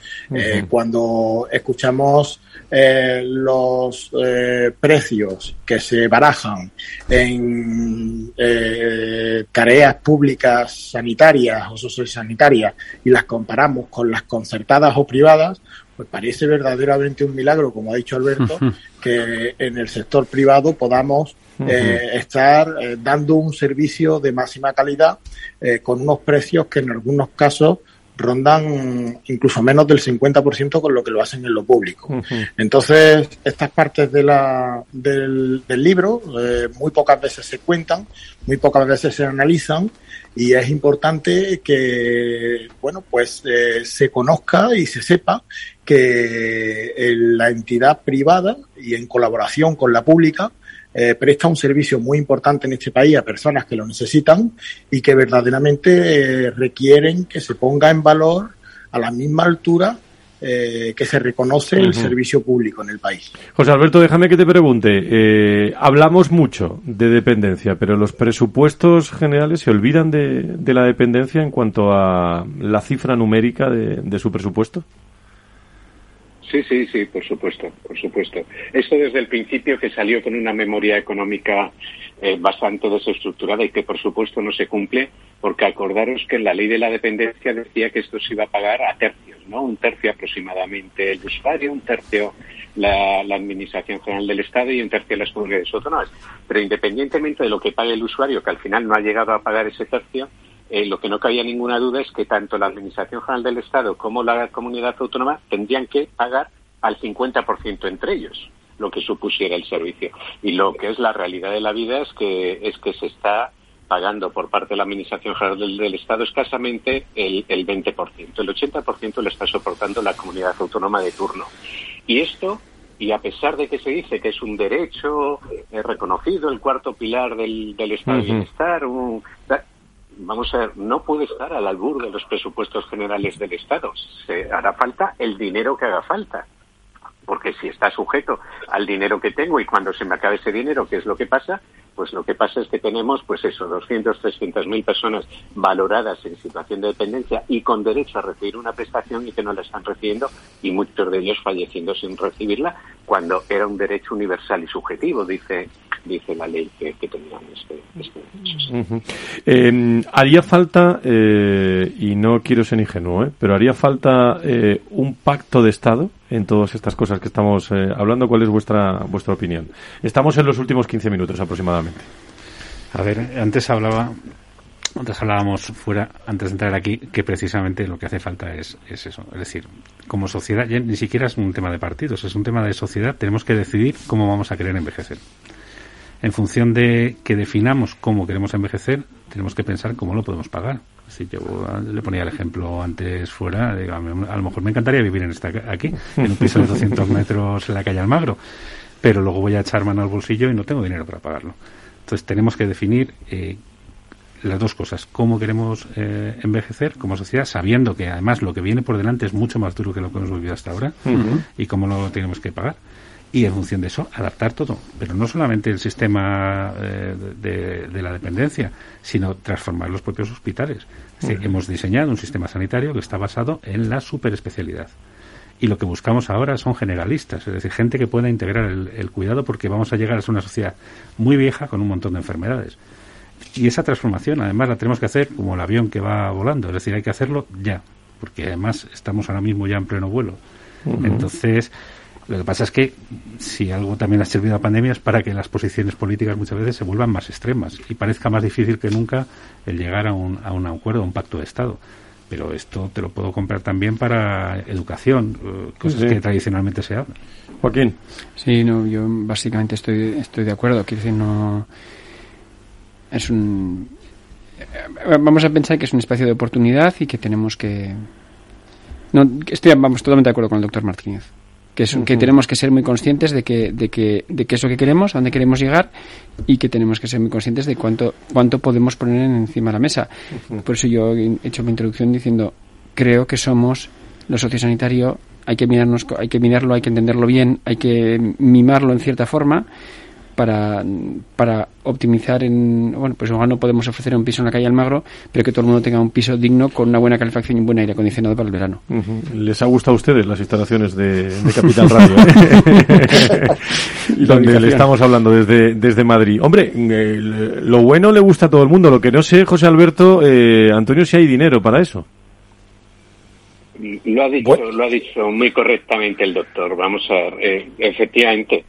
cuando escuchamos eh, los eh, precios que se barajan en eh, tareas públicas sanitarias o sociosanitarias y las comparamos con las concertadas o privadas, pues parece verdaderamente un milagro, como ha dicho Alberto, que en el sector privado podamos eh, estar dando un servicio de máxima calidad con unos precios que en algunos casos rondan incluso menos del 50% con lo que lo hacen en lo público. Entonces, estas partes de la, del, libro eh, muy pocas veces se cuentan, muy pocas veces se analizan y es importante que, bueno, pues eh, se conozca y se sepa que eh, la entidad privada y en colaboración con la pública eh, presta un servicio muy importante en este país a personas que lo necesitan y que verdaderamente eh, requieren que se ponga en valor a la misma altura eh, que se reconoce el servicio público en el país. José Alberto, déjame que te pregunte. Eh, hablamos mucho de dependencia, pero los presupuestos generales se olvidan de, la dependencia en cuanto a la cifra numérica de su presupuesto. Sí, sí, sí, por supuesto, por supuesto. Esto desde el principio que salió con una memoria económica eh, bastante desestructurada y que por supuesto no se cumple, porque acordaros que en la ley de la dependencia decía que esto se iba a pagar a tercios, ¿no? Un tercio aproximadamente el usuario, un tercio la, la Administración General del Estado y un tercio las comunidades autónomas. Pero independientemente de lo que pague el usuario, que al final no ha llegado a pagar ese tercio, eh, lo que no cabía ninguna duda es que tanto la Administración General del Estado como la comunidad autónoma tendrían que pagar al 50% entre ellos lo que supusiera el servicio. Y lo que es la realidad de la vida es que, es que se está pagando por parte de la Administración General del, Estado escasamente el, el 20%. El 80% lo está soportando la comunidad autónoma de turno. Y esto y a pesar de que se dice que es un derecho eh, reconocido, el cuarto pilar del, Estado de Bienestar, un, vamos a ver, no puede estar al albur de los presupuestos generales del Estado. Se hará falta el dinero que haga falta. Porque si está sujeto al dinero que tengo y cuando se me acabe ese dinero, ¿qué es lo que pasa? Pues lo que pasa es que tenemos, pues eso, 200, 300 mil personas valoradas en situación de dependencia y con derecho a recibir una prestación y que no la están recibiendo y muchos de ellos falleciendo sin recibirla cuando era un derecho universal y subjetivo, dice dice la ley que, que tenían este, este derecho. Haría falta, eh, y no quiero ser ingenuo, ¿eh? pero haría falta eh, un pacto de Estado en todas estas cosas que estamos hablando. ¿Cuál es vuestra, vuestra opinión? Estamos en los últimos 15 minutos aproximadamente. A ver, antes hablaba antes hablábamos fuera, antes de entrar aquí, que precisamente lo que hace falta es, es eso. Es decir, como sociedad, ni siquiera es un tema de partidos, es un tema de sociedad. Tenemos que decidir cómo vamos a querer envejecer en función de que definamos cómo queremos envejecer, tenemos que pensar cómo lo podemos pagar. Si yo le ponía el ejemplo antes fuera, a lo mejor me encantaría vivir en esta, aquí, en un piso de 200 metros en la calle Almagro, pero luego voy a echar mano al bolsillo y no tengo dinero para pagarlo. Entonces tenemos que definir eh, las dos cosas, cómo queremos eh, envejecer como sociedad, sabiendo que además lo que viene por delante es mucho más duro que lo que hemos vivido hasta ahora y cómo lo tenemos que pagar y en función de eso adaptar todo. Pero no solamente el sistema eh, de, la dependencia, sino transformar los propios hospitales. hemos diseñado un sistema sanitario que está basado en la superespecialidad. Y lo que buscamos ahora son generalistas, es decir, gente que pueda integrar el, cuidado porque vamos a llegar a ser una sociedad muy vieja con un montón de enfermedades. Y esa transformación, además, la tenemos que hacer como el avión que va volando, es decir, hay que hacerlo ya, porque además estamos ahora mismo ya en pleno vuelo. Entonces, lo que pasa es que si algo también ha servido a la pandemia es para que las posiciones políticas muchas veces se vuelvan más extremas y parezca más difícil que nunca el llegar a un, a un acuerdo, a un pacto de Estado. Pero esto te lo puedo comprar también para educación, eh, cosas que tradicionalmente se hablan. Joaquín. Sí, no, yo básicamente estoy, estoy de acuerdo. Quiero decir, no. Es un. Eh, vamos a pensar que es un espacio de oportunidad y que tenemos que. No, estoy, vamos, totalmente de acuerdo con el doctor Martínez que, es, que tenemos que ser muy conscientes de que, de que, de que es lo que queremos, a dónde queremos llegar y que tenemos que ser muy conscientes de cuánto, cuánto podemos poner encima de la mesa. Por eso yo he hecho mi introducción diciendo, creo que somos lo sociosanitario, hay que mirarnos, hay que mirarlo, hay que entenderlo bien, hay que mimarlo en cierta forma para, para optimizar en bueno pues igual no podemos ofrecer un piso en la calle Almagro pero que todo el mundo tenga un piso digno con una buena calefacción y un buen aire acondicionado para el verano. Les ha gustado a ustedes las instalaciones de, Capital Radio ¿eh? y donde le estamos hablando desde desde Madrid. Hombre eh, lo bueno le gusta a todo el mundo. Lo que no sé José Alberto eh, Antonio si hay dinero para eso. Lo ha dicho lo ha dicho muy correctamente el doctor. Vamos a ver efectivamente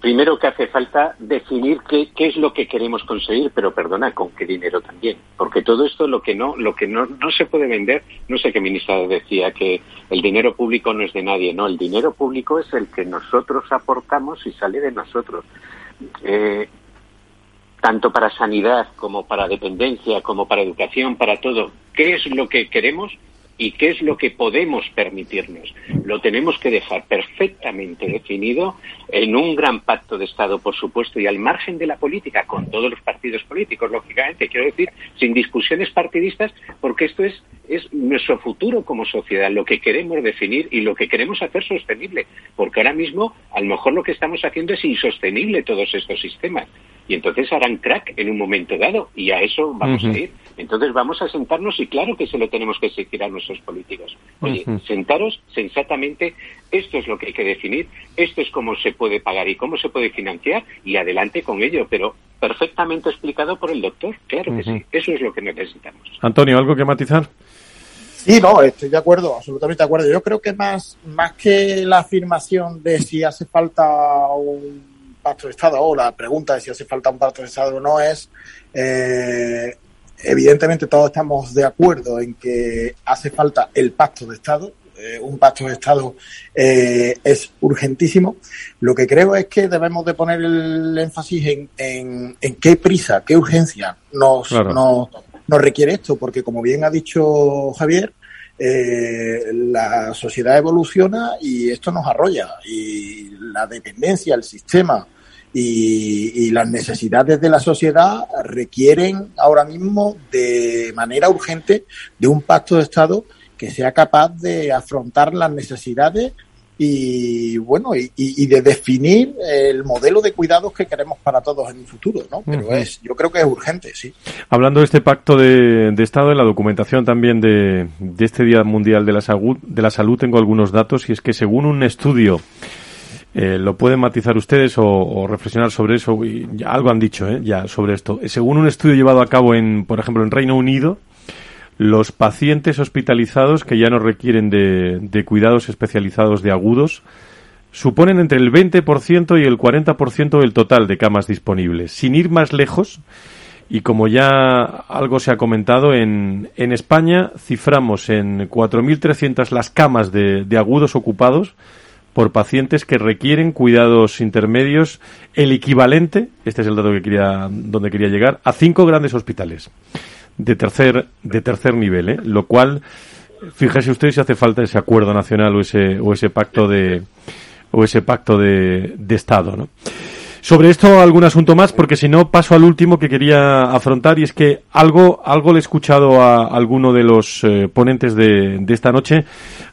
primero que hace falta definir qué, qué, es lo que queremos conseguir, pero perdona, con qué dinero también, porque todo esto lo que no, lo que no, no se puede vender, no sé qué ministra decía que el dinero público no es de nadie, no, el dinero público es el que nosotros aportamos y sale de nosotros. Eh, tanto para sanidad como para dependencia, como para educación, para todo. ¿Qué es lo que queremos? Y qué es lo que podemos permitirnos. Lo tenemos que dejar perfectamente definido en un gran pacto de Estado, por supuesto, y al margen de la política, con todos los partidos políticos, lógicamente, quiero decir, sin discusiones partidistas, porque esto es, es nuestro futuro como sociedad, lo que queremos definir y lo que queremos hacer sostenible, porque ahora mismo a lo mejor lo que estamos haciendo es insostenible todos estos sistemas y entonces harán crack en un momento dado y a eso vamos a ir. Entonces vamos a sentarnos y claro que se lo tenemos que exigir a nuestros políticos. Oye, sentaros sensatamente, esto es lo que hay que definir, esto es cómo se puede pagar y cómo se puede financiar y adelante con ello, pero perfectamente explicado por el doctor, claro que sí, eso es lo que necesitamos. Antonio, ¿algo que matizar? Sí, no, estoy de acuerdo, absolutamente de acuerdo. Yo creo que más, más que la afirmación de si hace falta un pacto de Estado o la pregunta de si hace falta un pacto de Estado o no es, eh, evidentemente todos estamos de acuerdo en que hace falta el pacto de Estado. Eh, un pacto de Estado eh, es urgentísimo. Lo que creo es que debemos de poner el énfasis en, en, en qué prisa, qué urgencia nos, Claro. nos, nos requiere esto, porque como bien ha dicho Javier, eh, la sociedad evoluciona y esto nos arrolla y la dependencia, el sistema y, y las necesidades de la sociedad requieren ahora mismo de manera urgente de un pacto de Estado que sea capaz de afrontar las necesidades y bueno y, de definir el modelo de cuidados que queremos para todos en un futuro, ¿no? Pero es, yo creo que es urgente, sí. Hablando de este pacto de, de Estado, en la documentación también de, de este Día Mundial de la, Salud, de la Salud tengo algunos datos y es que según un estudio, eh, lo pueden matizar ustedes o, o reflexionar sobre eso, y ya algo han dicho eh, ya sobre esto. Según un estudio llevado a cabo en, por ejemplo, en Reino Unido, los pacientes hospitalizados que ya no requieren de, de cuidados especializados de agudos suponen entre el 20% y el 40% del total de camas disponibles. Sin ir más lejos, y como ya algo se ha comentado, en, en España ciframos en 4.300 las camas de, de agudos ocupados por pacientes que requieren cuidados intermedios, el equivalente, este es el dato que quería, donde quería llegar, a cinco grandes hospitales de tercer, de tercer nivel, ¿eh? lo cual, fíjese usted si hace falta ese acuerdo nacional o ese, o ese pacto de, o ese pacto de, de Estado, ¿no? Sobre esto algún asunto más, porque si no paso al último que quería afrontar y es que algo, algo le he escuchado a alguno de los eh, ponentes de, de esta noche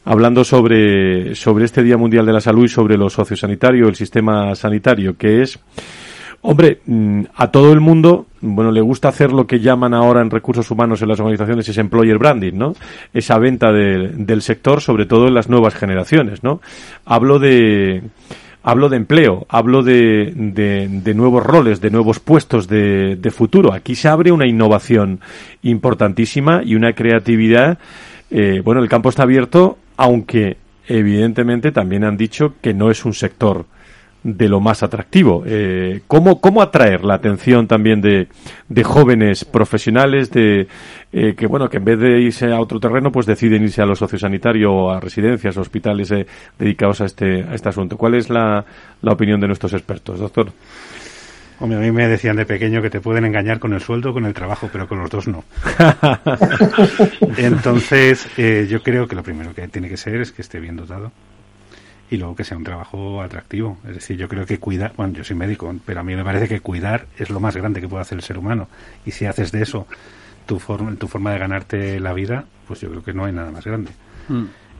hablando sobre, sobre este Día Mundial de la Salud y sobre lo sociosanitario, el sistema sanitario, que es, hombre, mm, a todo el mundo, bueno, le gusta hacer lo que llaman ahora en recursos humanos en las organizaciones ese employer branding, ¿no? Esa venta de- del sector, sobre todo en las nuevas generaciones, ¿no? Hablo de, Hablo de empleo, hablo de, de, de nuevos roles, de nuevos puestos de, de futuro. Aquí se abre una innovación importantísima y una creatividad. Eh, bueno, el campo está abierto, aunque evidentemente también han dicho que no es un sector de lo más atractivo. Eh, ¿cómo, ¿Cómo atraer la atención también de, de jóvenes profesionales de eh, que bueno que en vez de irse a otro terreno pues deciden irse a lo sociosanitario o a residencias hospitales eh, dedicados a este a este asunto? ¿Cuál es la, la opinión de nuestros expertos, doctor? Hombre, a mí me decían de pequeño que te pueden engañar con el sueldo o con el trabajo, pero con los dos no. Entonces, eh, yo creo que lo primero que tiene que ser es que esté bien dotado y luego que sea un trabajo atractivo. Es decir, yo creo que cuidar, bueno, yo soy médico, pero a mí me parece que cuidar es lo más grande que puede hacer el ser humano. Y si haces de eso tu forma, tu forma de ganarte la vida, pues yo creo que no hay nada más grande.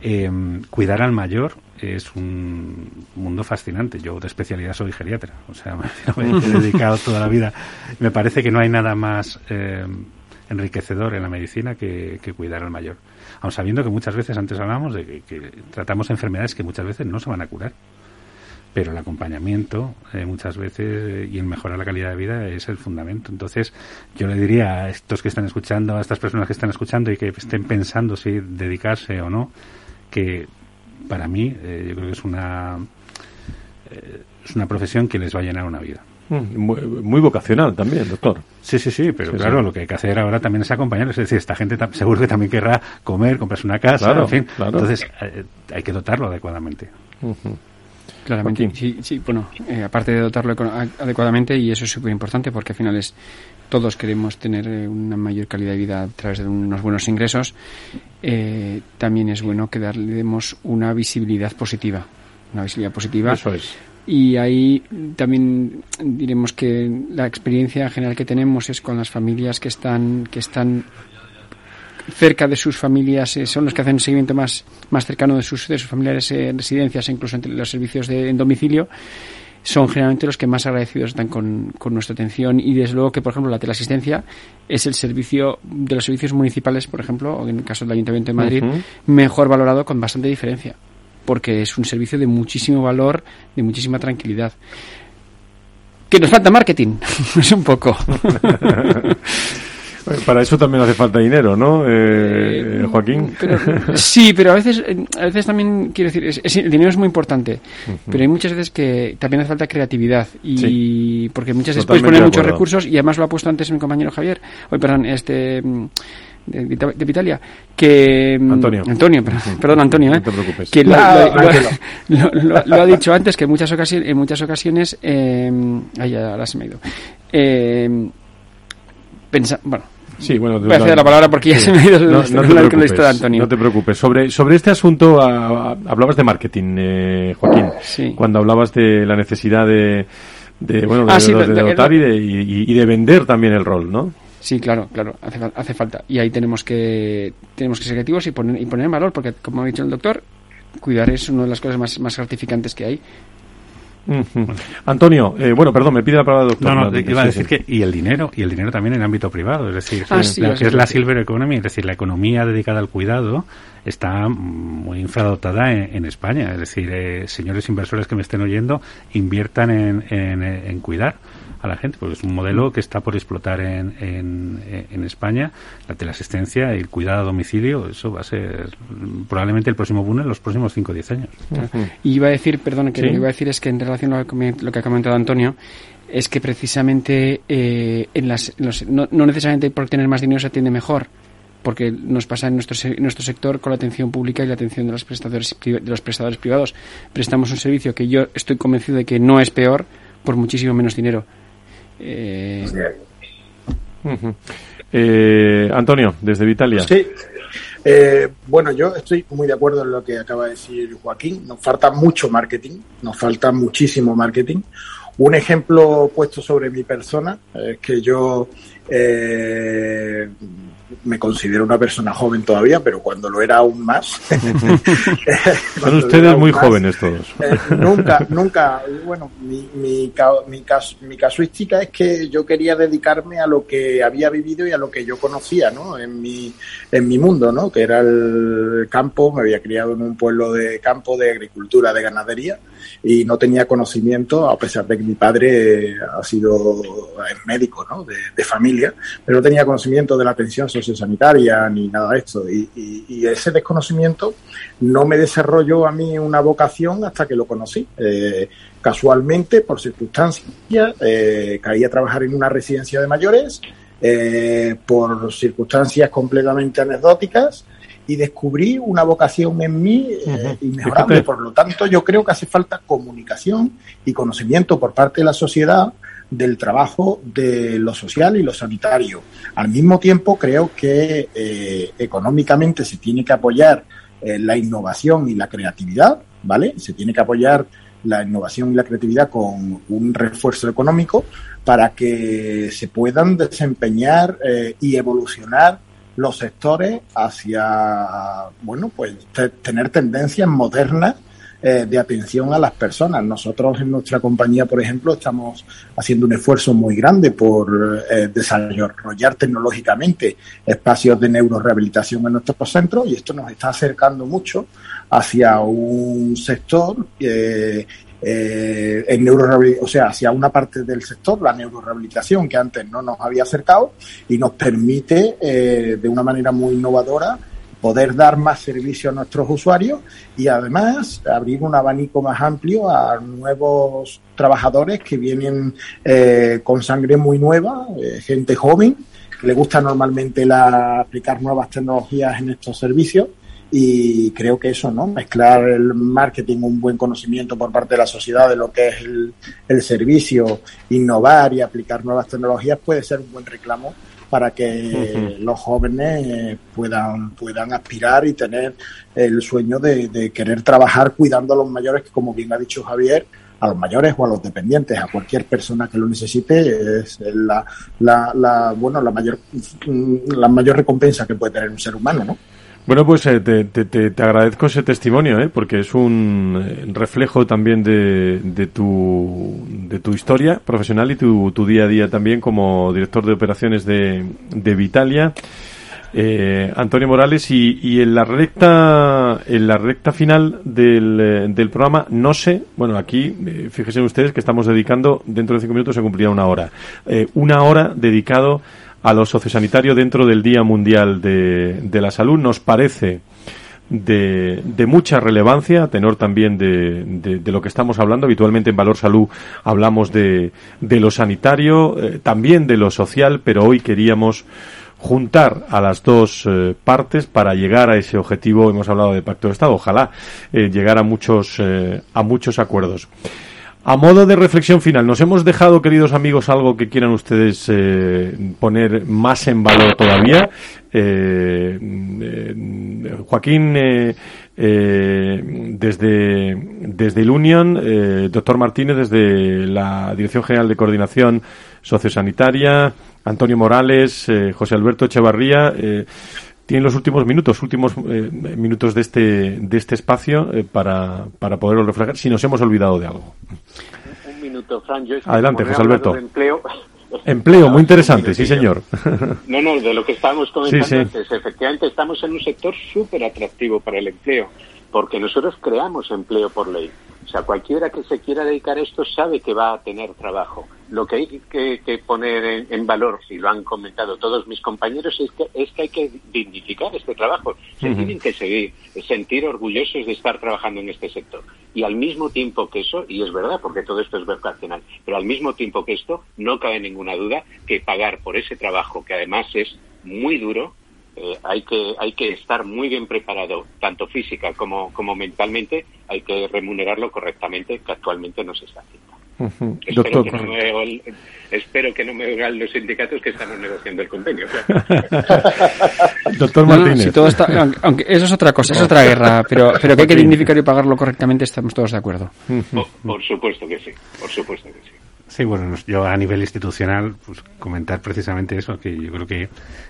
Eh, cuidar al mayor es un mundo fascinante. Yo de especialidad soy geriatra, o sea, me he dedicado toda la vida. Me parece que no hay nada más eh, enriquecedor en la medicina que, cuidar al mayor. Aun sabiendo que muchas veces, antes hablamos de que, tratamos enfermedades que muchas veces no se van a curar. Pero el acompañamiento, eh, muchas veces, eh, y el mejorar la calidad de vida es el fundamento. Entonces, yo le diría a estos que están escuchando, a estas personas que están escuchando y que estén pensando si dedicarse o no, que para mí eh, yo creo que es una es una profesión que les va a llenar una vida. Mm, Muy, muy vocacional también, doctor. Sí, sí, sí, pero Sí, claro, sí. lo que hay que hacer ahora también es acompañar. Es decir, esta gente seguro que también querrá comer, comprarse una casa, Claro, en fin. claro. Entonces, eh, hay que dotarlo adecuadamente. Claramente, sí, sí, bueno, eh, aparte de dotarlo adecuadamente, y eso es súper importante porque al final es todos queremos tener eh, una mayor calidad de vida a través de unos buenos ingresos, eh, también es bueno que darle demos una visibilidad positiva. Una visibilidad positiva. Eso es. Y ahí también diremos que la experiencia general que tenemos es con las familias que están, que están cerca de sus familias, eh, son los que hacen un seguimiento más, más cercano de sus, de sus familiares en residencias e incluso entre los servicios de, en domicilio son generalmente los que más agradecidos están con, nuestra atención. Y desde luego que, por ejemplo, la teleasistencia es el servicio de los servicios municipales, por ejemplo, o en el caso del Ayuntamiento de Madrid, mejor valorado con bastante diferencia, porque es un servicio de muchísimo valor, de muchísima tranquilidad. Que nos falta marketing, es un poco. Para eso también hace falta dinero, ¿no, eh, eh, Joaquín? sí, pero a veces, a veces también, quiero decir, el dinero es muy importante, pero hay muchas veces que también hace falta creatividad, y porque muchas veces puedes poner muchos recursos, y además lo ha puesto antes mi compañero Javier, hoy, perdón, este de, de Vitalia, que mm, Antonio, Antonio perdón, Antonio, ¿eh? que lo, ha dicho antes que en muchas ocasiones, en muchas ocasiones, eh, ay, ahora se me ha ido. Eh, pensa, bueno, Sí, bueno, voy a hacer la palabra porque ya se me ha ido no, no te Antonio. No te preocupes. Sobre, sobre este asunto hablabas de marketing, eh, Joaquín. Sí. Cuando hablabas de la necesidad de, de bueno, de, ah, de, dotar y de, y, de vender también el rol, ¿no? Sí, claro, claro, hace, hace falta. Y ahí tenemos que, tenemos que ser creativos y poner, y poner en valor, porque como ha dicho el doctor, cuidar es una de las cosas más, más gratificantes que hay. Antonio, eh, bueno, perdón, me pide la palabra doctor. No, no, iba a decir que y el dinero, y el dinero también en el ámbito privado, es decir, ah, la, que es la silver economy, es decir, la economía dedicada al cuidado está muy infradotada en, España, es decir, eh, señores inversores que me estén oyendo, inviertan en, en cuidar a la gente, porque es un modelo que está por explotar en, en, España, la teleasistencia y el cuidado a domicilio, eso va a ser probablemente el próximo boom en los próximos 5 o 10 años. Y iba a decir, perdón, que lo que iba a decir es que en relación a lo que ha comentado Antonio, es que precisamente eh, en las, no, necesariamente por tener más dinero se atiende mejor, porque nos pasa en nuestro, nuestro sector con la atención pública y la atención de los prestadores de los prestadores privados. Prestamos un servicio que yo estoy convencido de que no es peor por muchísimo menos dinero. Eh, eh... Antonio, desde Vitalia. Sí. Eh, bueno, yo estoy muy de acuerdo en lo que acaba de decir Joaquín. Nos falta mucho marketing, nos falta muchísimo marketing. Un ejemplo puesto sobre mi persona es que yo eh, me considero una persona joven todavía, pero cuando lo era aún más. Son ustedes muy jóvenes todos. Eh, nunca, nunca. Bueno, mi, mi, mi, mi, casuística es que yo quería dedicarme a lo que había vivido y a lo que yo conocía, ¿no? En mi, en mi mundo, ¿no? Que era el campo. Me había criado en un pueblo de campo de agricultura, de ganadería y no tenía conocimiento, a pesar de que mi padre ha sido médico ¿no? de, familia, pero no tenía conocimiento de la atención sociosanitaria ni nada de esto. Y, ese desconocimiento no me desarrolló a mí una vocación hasta que lo conocí. Eh, casualmente, por circunstancias, eh, caí a trabajar en una residencia de mayores, eh, por circunstancias completamente anecdóticas, y descubrí una vocación en mí eh, inmejorable. Por lo tanto, yo creo que hace falta comunicación y conocimiento por parte de la sociedad del trabajo de lo social y lo sanitario. Al mismo tiempo, creo que eh, económicamente se tiene que apoyar eh, la innovación y la creatividad, ¿vale? Se tiene que apoyar la innovación y la creatividad con un refuerzo económico para que se puedan desempeñar y evolucionar los sectores hacia, bueno, pues tener tendencias modernas eh, de atención a las personas. Nosotros en nuestra compañía, por ejemplo, estamos haciendo un esfuerzo muy grande por eh, desarrollar tecnológicamente espacios de neurorehabilitación en nuestros centros y esto nos está acercando mucho hacia un sector eh, eh, en o sea, hacia una parte del sector, la neurorehabilitación, que antes no nos había acercado y nos permite eh, de una manera muy innovadora poder dar más servicio a nuestros usuarios y además abrir un abanico más amplio a nuevos trabajadores que vienen eh, con sangre muy nueva, eh, gente joven, que le gusta normalmente la, aplicar nuevas tecnologías en estos servicios y creo que eso, ¿no? Mezclar el marketing, un buen conocimiento por parte de la sociedad de lo que es el, servicio, innovar y aplicar nuevas tecnologías puede ser un buen reclamo para que los jóvenes puedan, puedan aspirar y tener el sueño de, de, querer trabajar cuidando a los mayores, que como bien ha dicho Javier, a los mayores o a los dependientes, a cualquier persona que lo necesite, es la, la, la bueno, la mayor, la mayor recompensa que puede tener un ser humano, ¿no? Bueno, pues eh, te, te, te, agradezco ese testimonio, ¿eh? porque es un eh, reflejo también de, de, tu, de tu historia profesional y tu, tu día a día también como director de operaciones de, de Vitalia. Eh, Antonio Morales y, y, en la recta en la recta final del, eh, del programa no sé bueno aquí fíjense ustedes que estamos dedicando dentro de cinco minutos se cumplirá una hora una hora dedicado a lo sociosanitario dentro del Día Mundial de, de la Salud. Nos parece de, de, mucha relevancia, tenor también de, de, lo que estamos hablando. Habitualmente en Valor Salud hablamos de, de lo sanitario, eh, también de lo social, pero hoy queríamos juntar a las dos eh, partes para llegar a ese objetivo. Hemos hablado de pacto de Estado, ojalá eh, llegar a muchos, a muchos acuerdos. A modo de reflexión final, ¿nos hemos dejado, queridos amigos, algo que quieran ustedes eh, poner más en valor todavía? Eh, eh, Joaquín, desde, desde el Union, doctor Martínez, desde la Dirección General de Coordinación Sociosanitaria, Antonio Morales, José Alberto Echevarría, tienen los últimos minutos, últimos minutos de este, de este espacio para, para poderlo reflejar, si nos hemos olvidado de algo. Adelante, José Alberto. Empleo, empleo muy interesante, sí, señor. No, no, de lo que estábamos comentando antes. Efectivamente, estamos en un sector súper atractivo para el empleo, porque nosotros creamos empleo por ley. O sea, cualquiera que se quiera dedicar a esto sabe que va a tener trabajo. Lo que hay que, poner en, valor, y lo han comentado todos mis compañeros, es que, es que hay que dignificar este trabajo. Se tienen que seguir, sentir orgullosos de estar trabajando en este sector. Y al mismo tiempo que eso, y es verdad, porque todo esto es vocacional, pero al mismo tiempo que esto, no cabe ninguna duda que pagar por ese trabajo, que además es muy duro, eh, hay que hay que estar muy bien preparado tanto física como, como mentalmente hay que remunerarlo correctamente que actualmente no se está haciendo espero, que no me, espero, que no me, oigan los sindicatos que estamos negociando el convenio. Doctor Martínez. todo está, aunque eso es otra cosa, es otra guerra, pero, pero que hay que dignificar y pagarlo correctamente, estamos todos de acuerdo. por supuesto que sí, por supuesto que sí. Sí, bueno, yo a nivel institucional, pues comentar precisamente eso, que yo creo que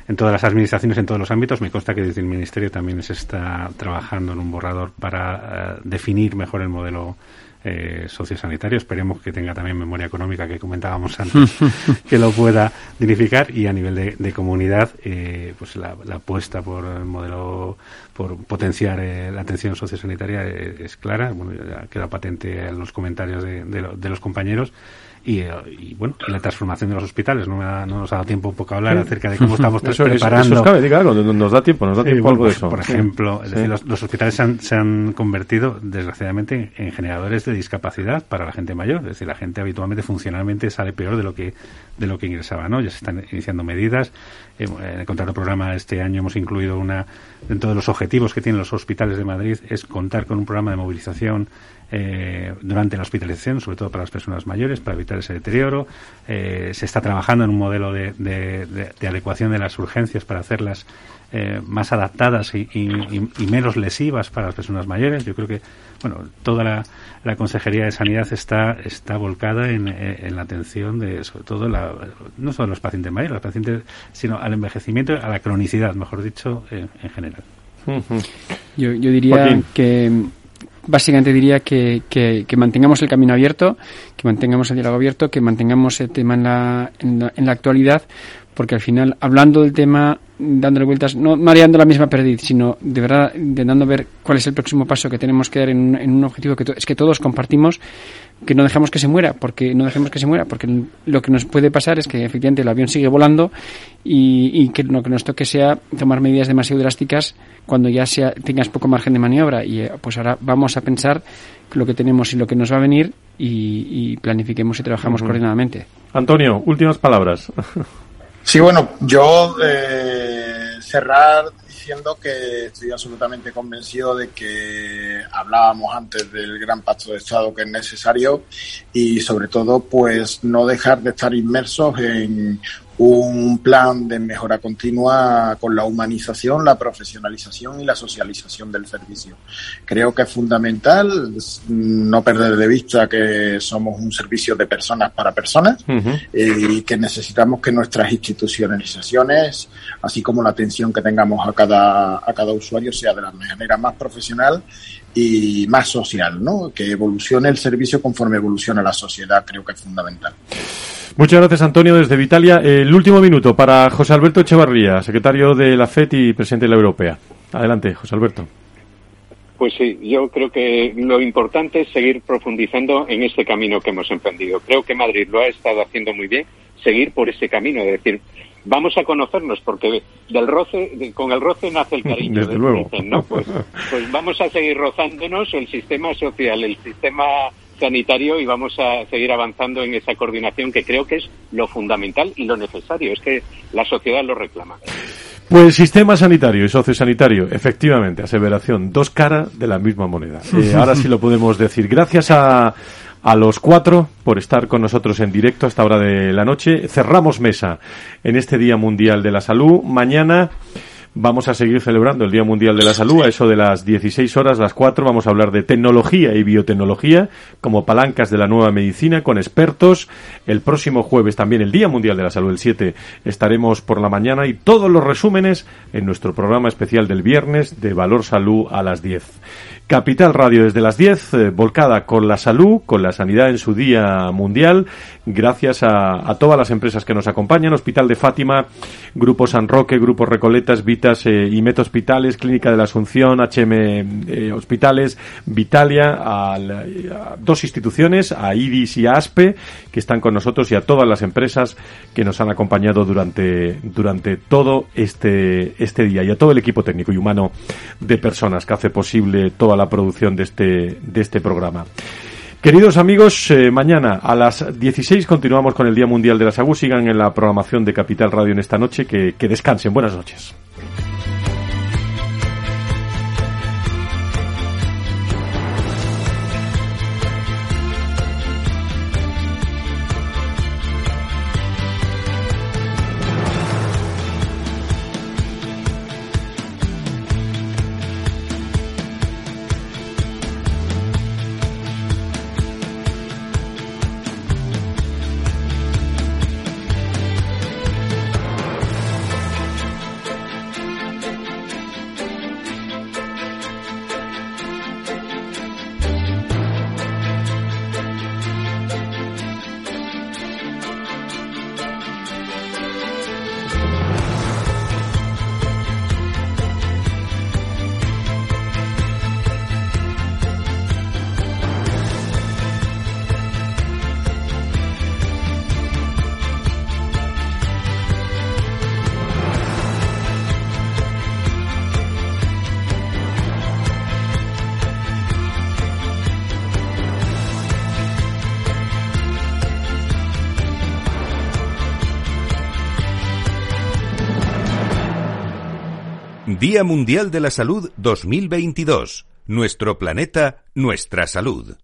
en todas las administraciones, en todos los ámbitos, me consta que desde el Ministerio también se está trabajando en un borrador para eh, definir mejor el modelo eh, sociosanitario. Esperemos que tenga también memoria económica que comentábamos antes, que lo pueda dignificar y a nivel de, comunidad, eh, pues la, apuesta por el modelo, por potenciar eh, la atención sociosanitaria es, clara. Bueno, ya queda patente en los comentarios de, de los compañeros. Eh, y, bueno, la transformación de los hospitales. No, nos ha dado tiempo un poco a hablar acerca de cómo estamos preparando. nos da tiempo, nos da tiempo algo de eso. Por ejemplo, los, hospitales se han, se han, convertido, desgraciadamente, en generadores de discapacidad para la gente mayor. Es decir, la gente habitualmente, funcionalmente, sale peor de lo que de lo que ingresaba, ¿no? Ya se están iniciando medidas. En el contrato programa este año hemos incluido una, dentro de los objetivos que tienen los hospitales de Madrid, es contar con un programa de movilización eh, durante la hospitalización, sobre todo para las personas mayores, para evitar ese deterioro. Eh, se está trabajando en un modelo de, de, adecuación de las urgencias para hacerlas eh, más adaptadas y, menos lesivas para las personas mayores. Yo creo que bueno, toda la, Consejería de Sanidad está, está volcada en, la atención de, sobre todo, la, no solo los pacientes mayores, los pacientes, sino al envejecimiento, a la cronicidad, mejor dicho, en, general. Yo, yo diría que básicamente diría que, que, mantengamos el camino abierto, que mantengamos el diálogo abierto, que mantengamos el tema en la, en la, actualidad, porque al final, hablando del tema, dándole vueltas, no mareando la misma perdiz, sino de verdad intentando ver cuál es el próximo paso que tenemos que dar en, en un objetivo que es que todos compartimos, que no dejemos que se muera, porque no dejemos que se muera, porque lo que nos puede pasar es que efectivamente el avión sigue volando y, que lo que nos toque sea tomar medidas demasiado drásticas cuando ya sea, tengas poco margen de maniobra. Y eh, pues ahora vamos a pensar lo que tenemos y lo que nos va a venir y, planifiquemos y trabajamos coordinadamente. Antonio, últimas palabras. Sí, bueno, yo eh, cerrar diciendo que estoy absolutamente convencido de que hablábamos antes del gran pacto de Estado que es necesario y sobre todo pues no dejar de estar inmersos en un plan de mejora continua con la humanización, la profesionalización y la socialización del servicio. Creo que es fundamental no perder de vista que somos un servicio de personas para personas eh, y que necesitamos que nuestras institucionalizaciones, así como la atención que tengamos a cada, a cada usuario, sea de la manera más profesional y más social, ¿no? Que evolucione el servicio conforme evoluciona la sociedad, creo que es fundamental. Muchas gracias, Antonio, desde Vitalia. El último minuto para José Alberto Echevarría, secretario de la FED y presidente de la Europea. Adelante, José Alberto. Pues sí, yo creo que lo importante es seguir profundizando en este camino que hemos emprendido. Creo que Madrid lo ha estado haciendo muy bien, seguir por ese camino, es decir, vamos a conocernos porque del roce, con el roce nace el cariño. Desde luego. ¿no? Pues, pues vamos a seguir rozándonos el sistema social, el sistema sanitario y vamos a seguir avanzando en esa coordinación que creo que es lo fundamental y lo necesario. Es que la sociedad lo reclama. Pues sistema sanitario y sociosanitario, efectivamente, aseveración, dos caras de la misma moneda. Eh, ahora sí lo podemos decir. Gracias a, a los cuatro por estar con nosotros en directo a esta hora de la noche. Cerramos mesa en este Día Mundial de la Salud. Mañana Vamos a seguir celebrando el Día Mundial de la Salud. A eso de las 16 horas, las 4, vamos a hablar de tecnología y biotecnología como palancas de la nueva medicina con expertos. El próximo jueves también el Día Mundial de la Salud, el 7, estaremos por la mañana y todos los resúmenes en nuestro programa especial del viernes de Valor Salud a las 10. Capital Radio desde las 10, eh, volcada con la salud, con la sanidad en su día mundial, gracias a, todas las empresas que nos acompañan, Hospital de Fátima, Grupo San Roque, Grupo Recoletas, Vitas eh, y Met Hospitales, Clínica de la Asunción, HM Hospitales, Vitalia, a, dos instituciones, a IDIS y a ASPE, que están con nosotros y a todas las empresas que nos han acompañado durante, durante todo este, este día y a todo el equipo técnico y humano de personas que hace posible toda la producción de este, de este programa. Queridos amigos, eh, mañana a las 16 continuamos con el Día Mundial de la Salud. Sigan en la programación de Capital Radio en esta noche. Que, que descansen. Buenas noches. Día Mundial de la Salud 2022. Nuestro planeta, nuestra salud.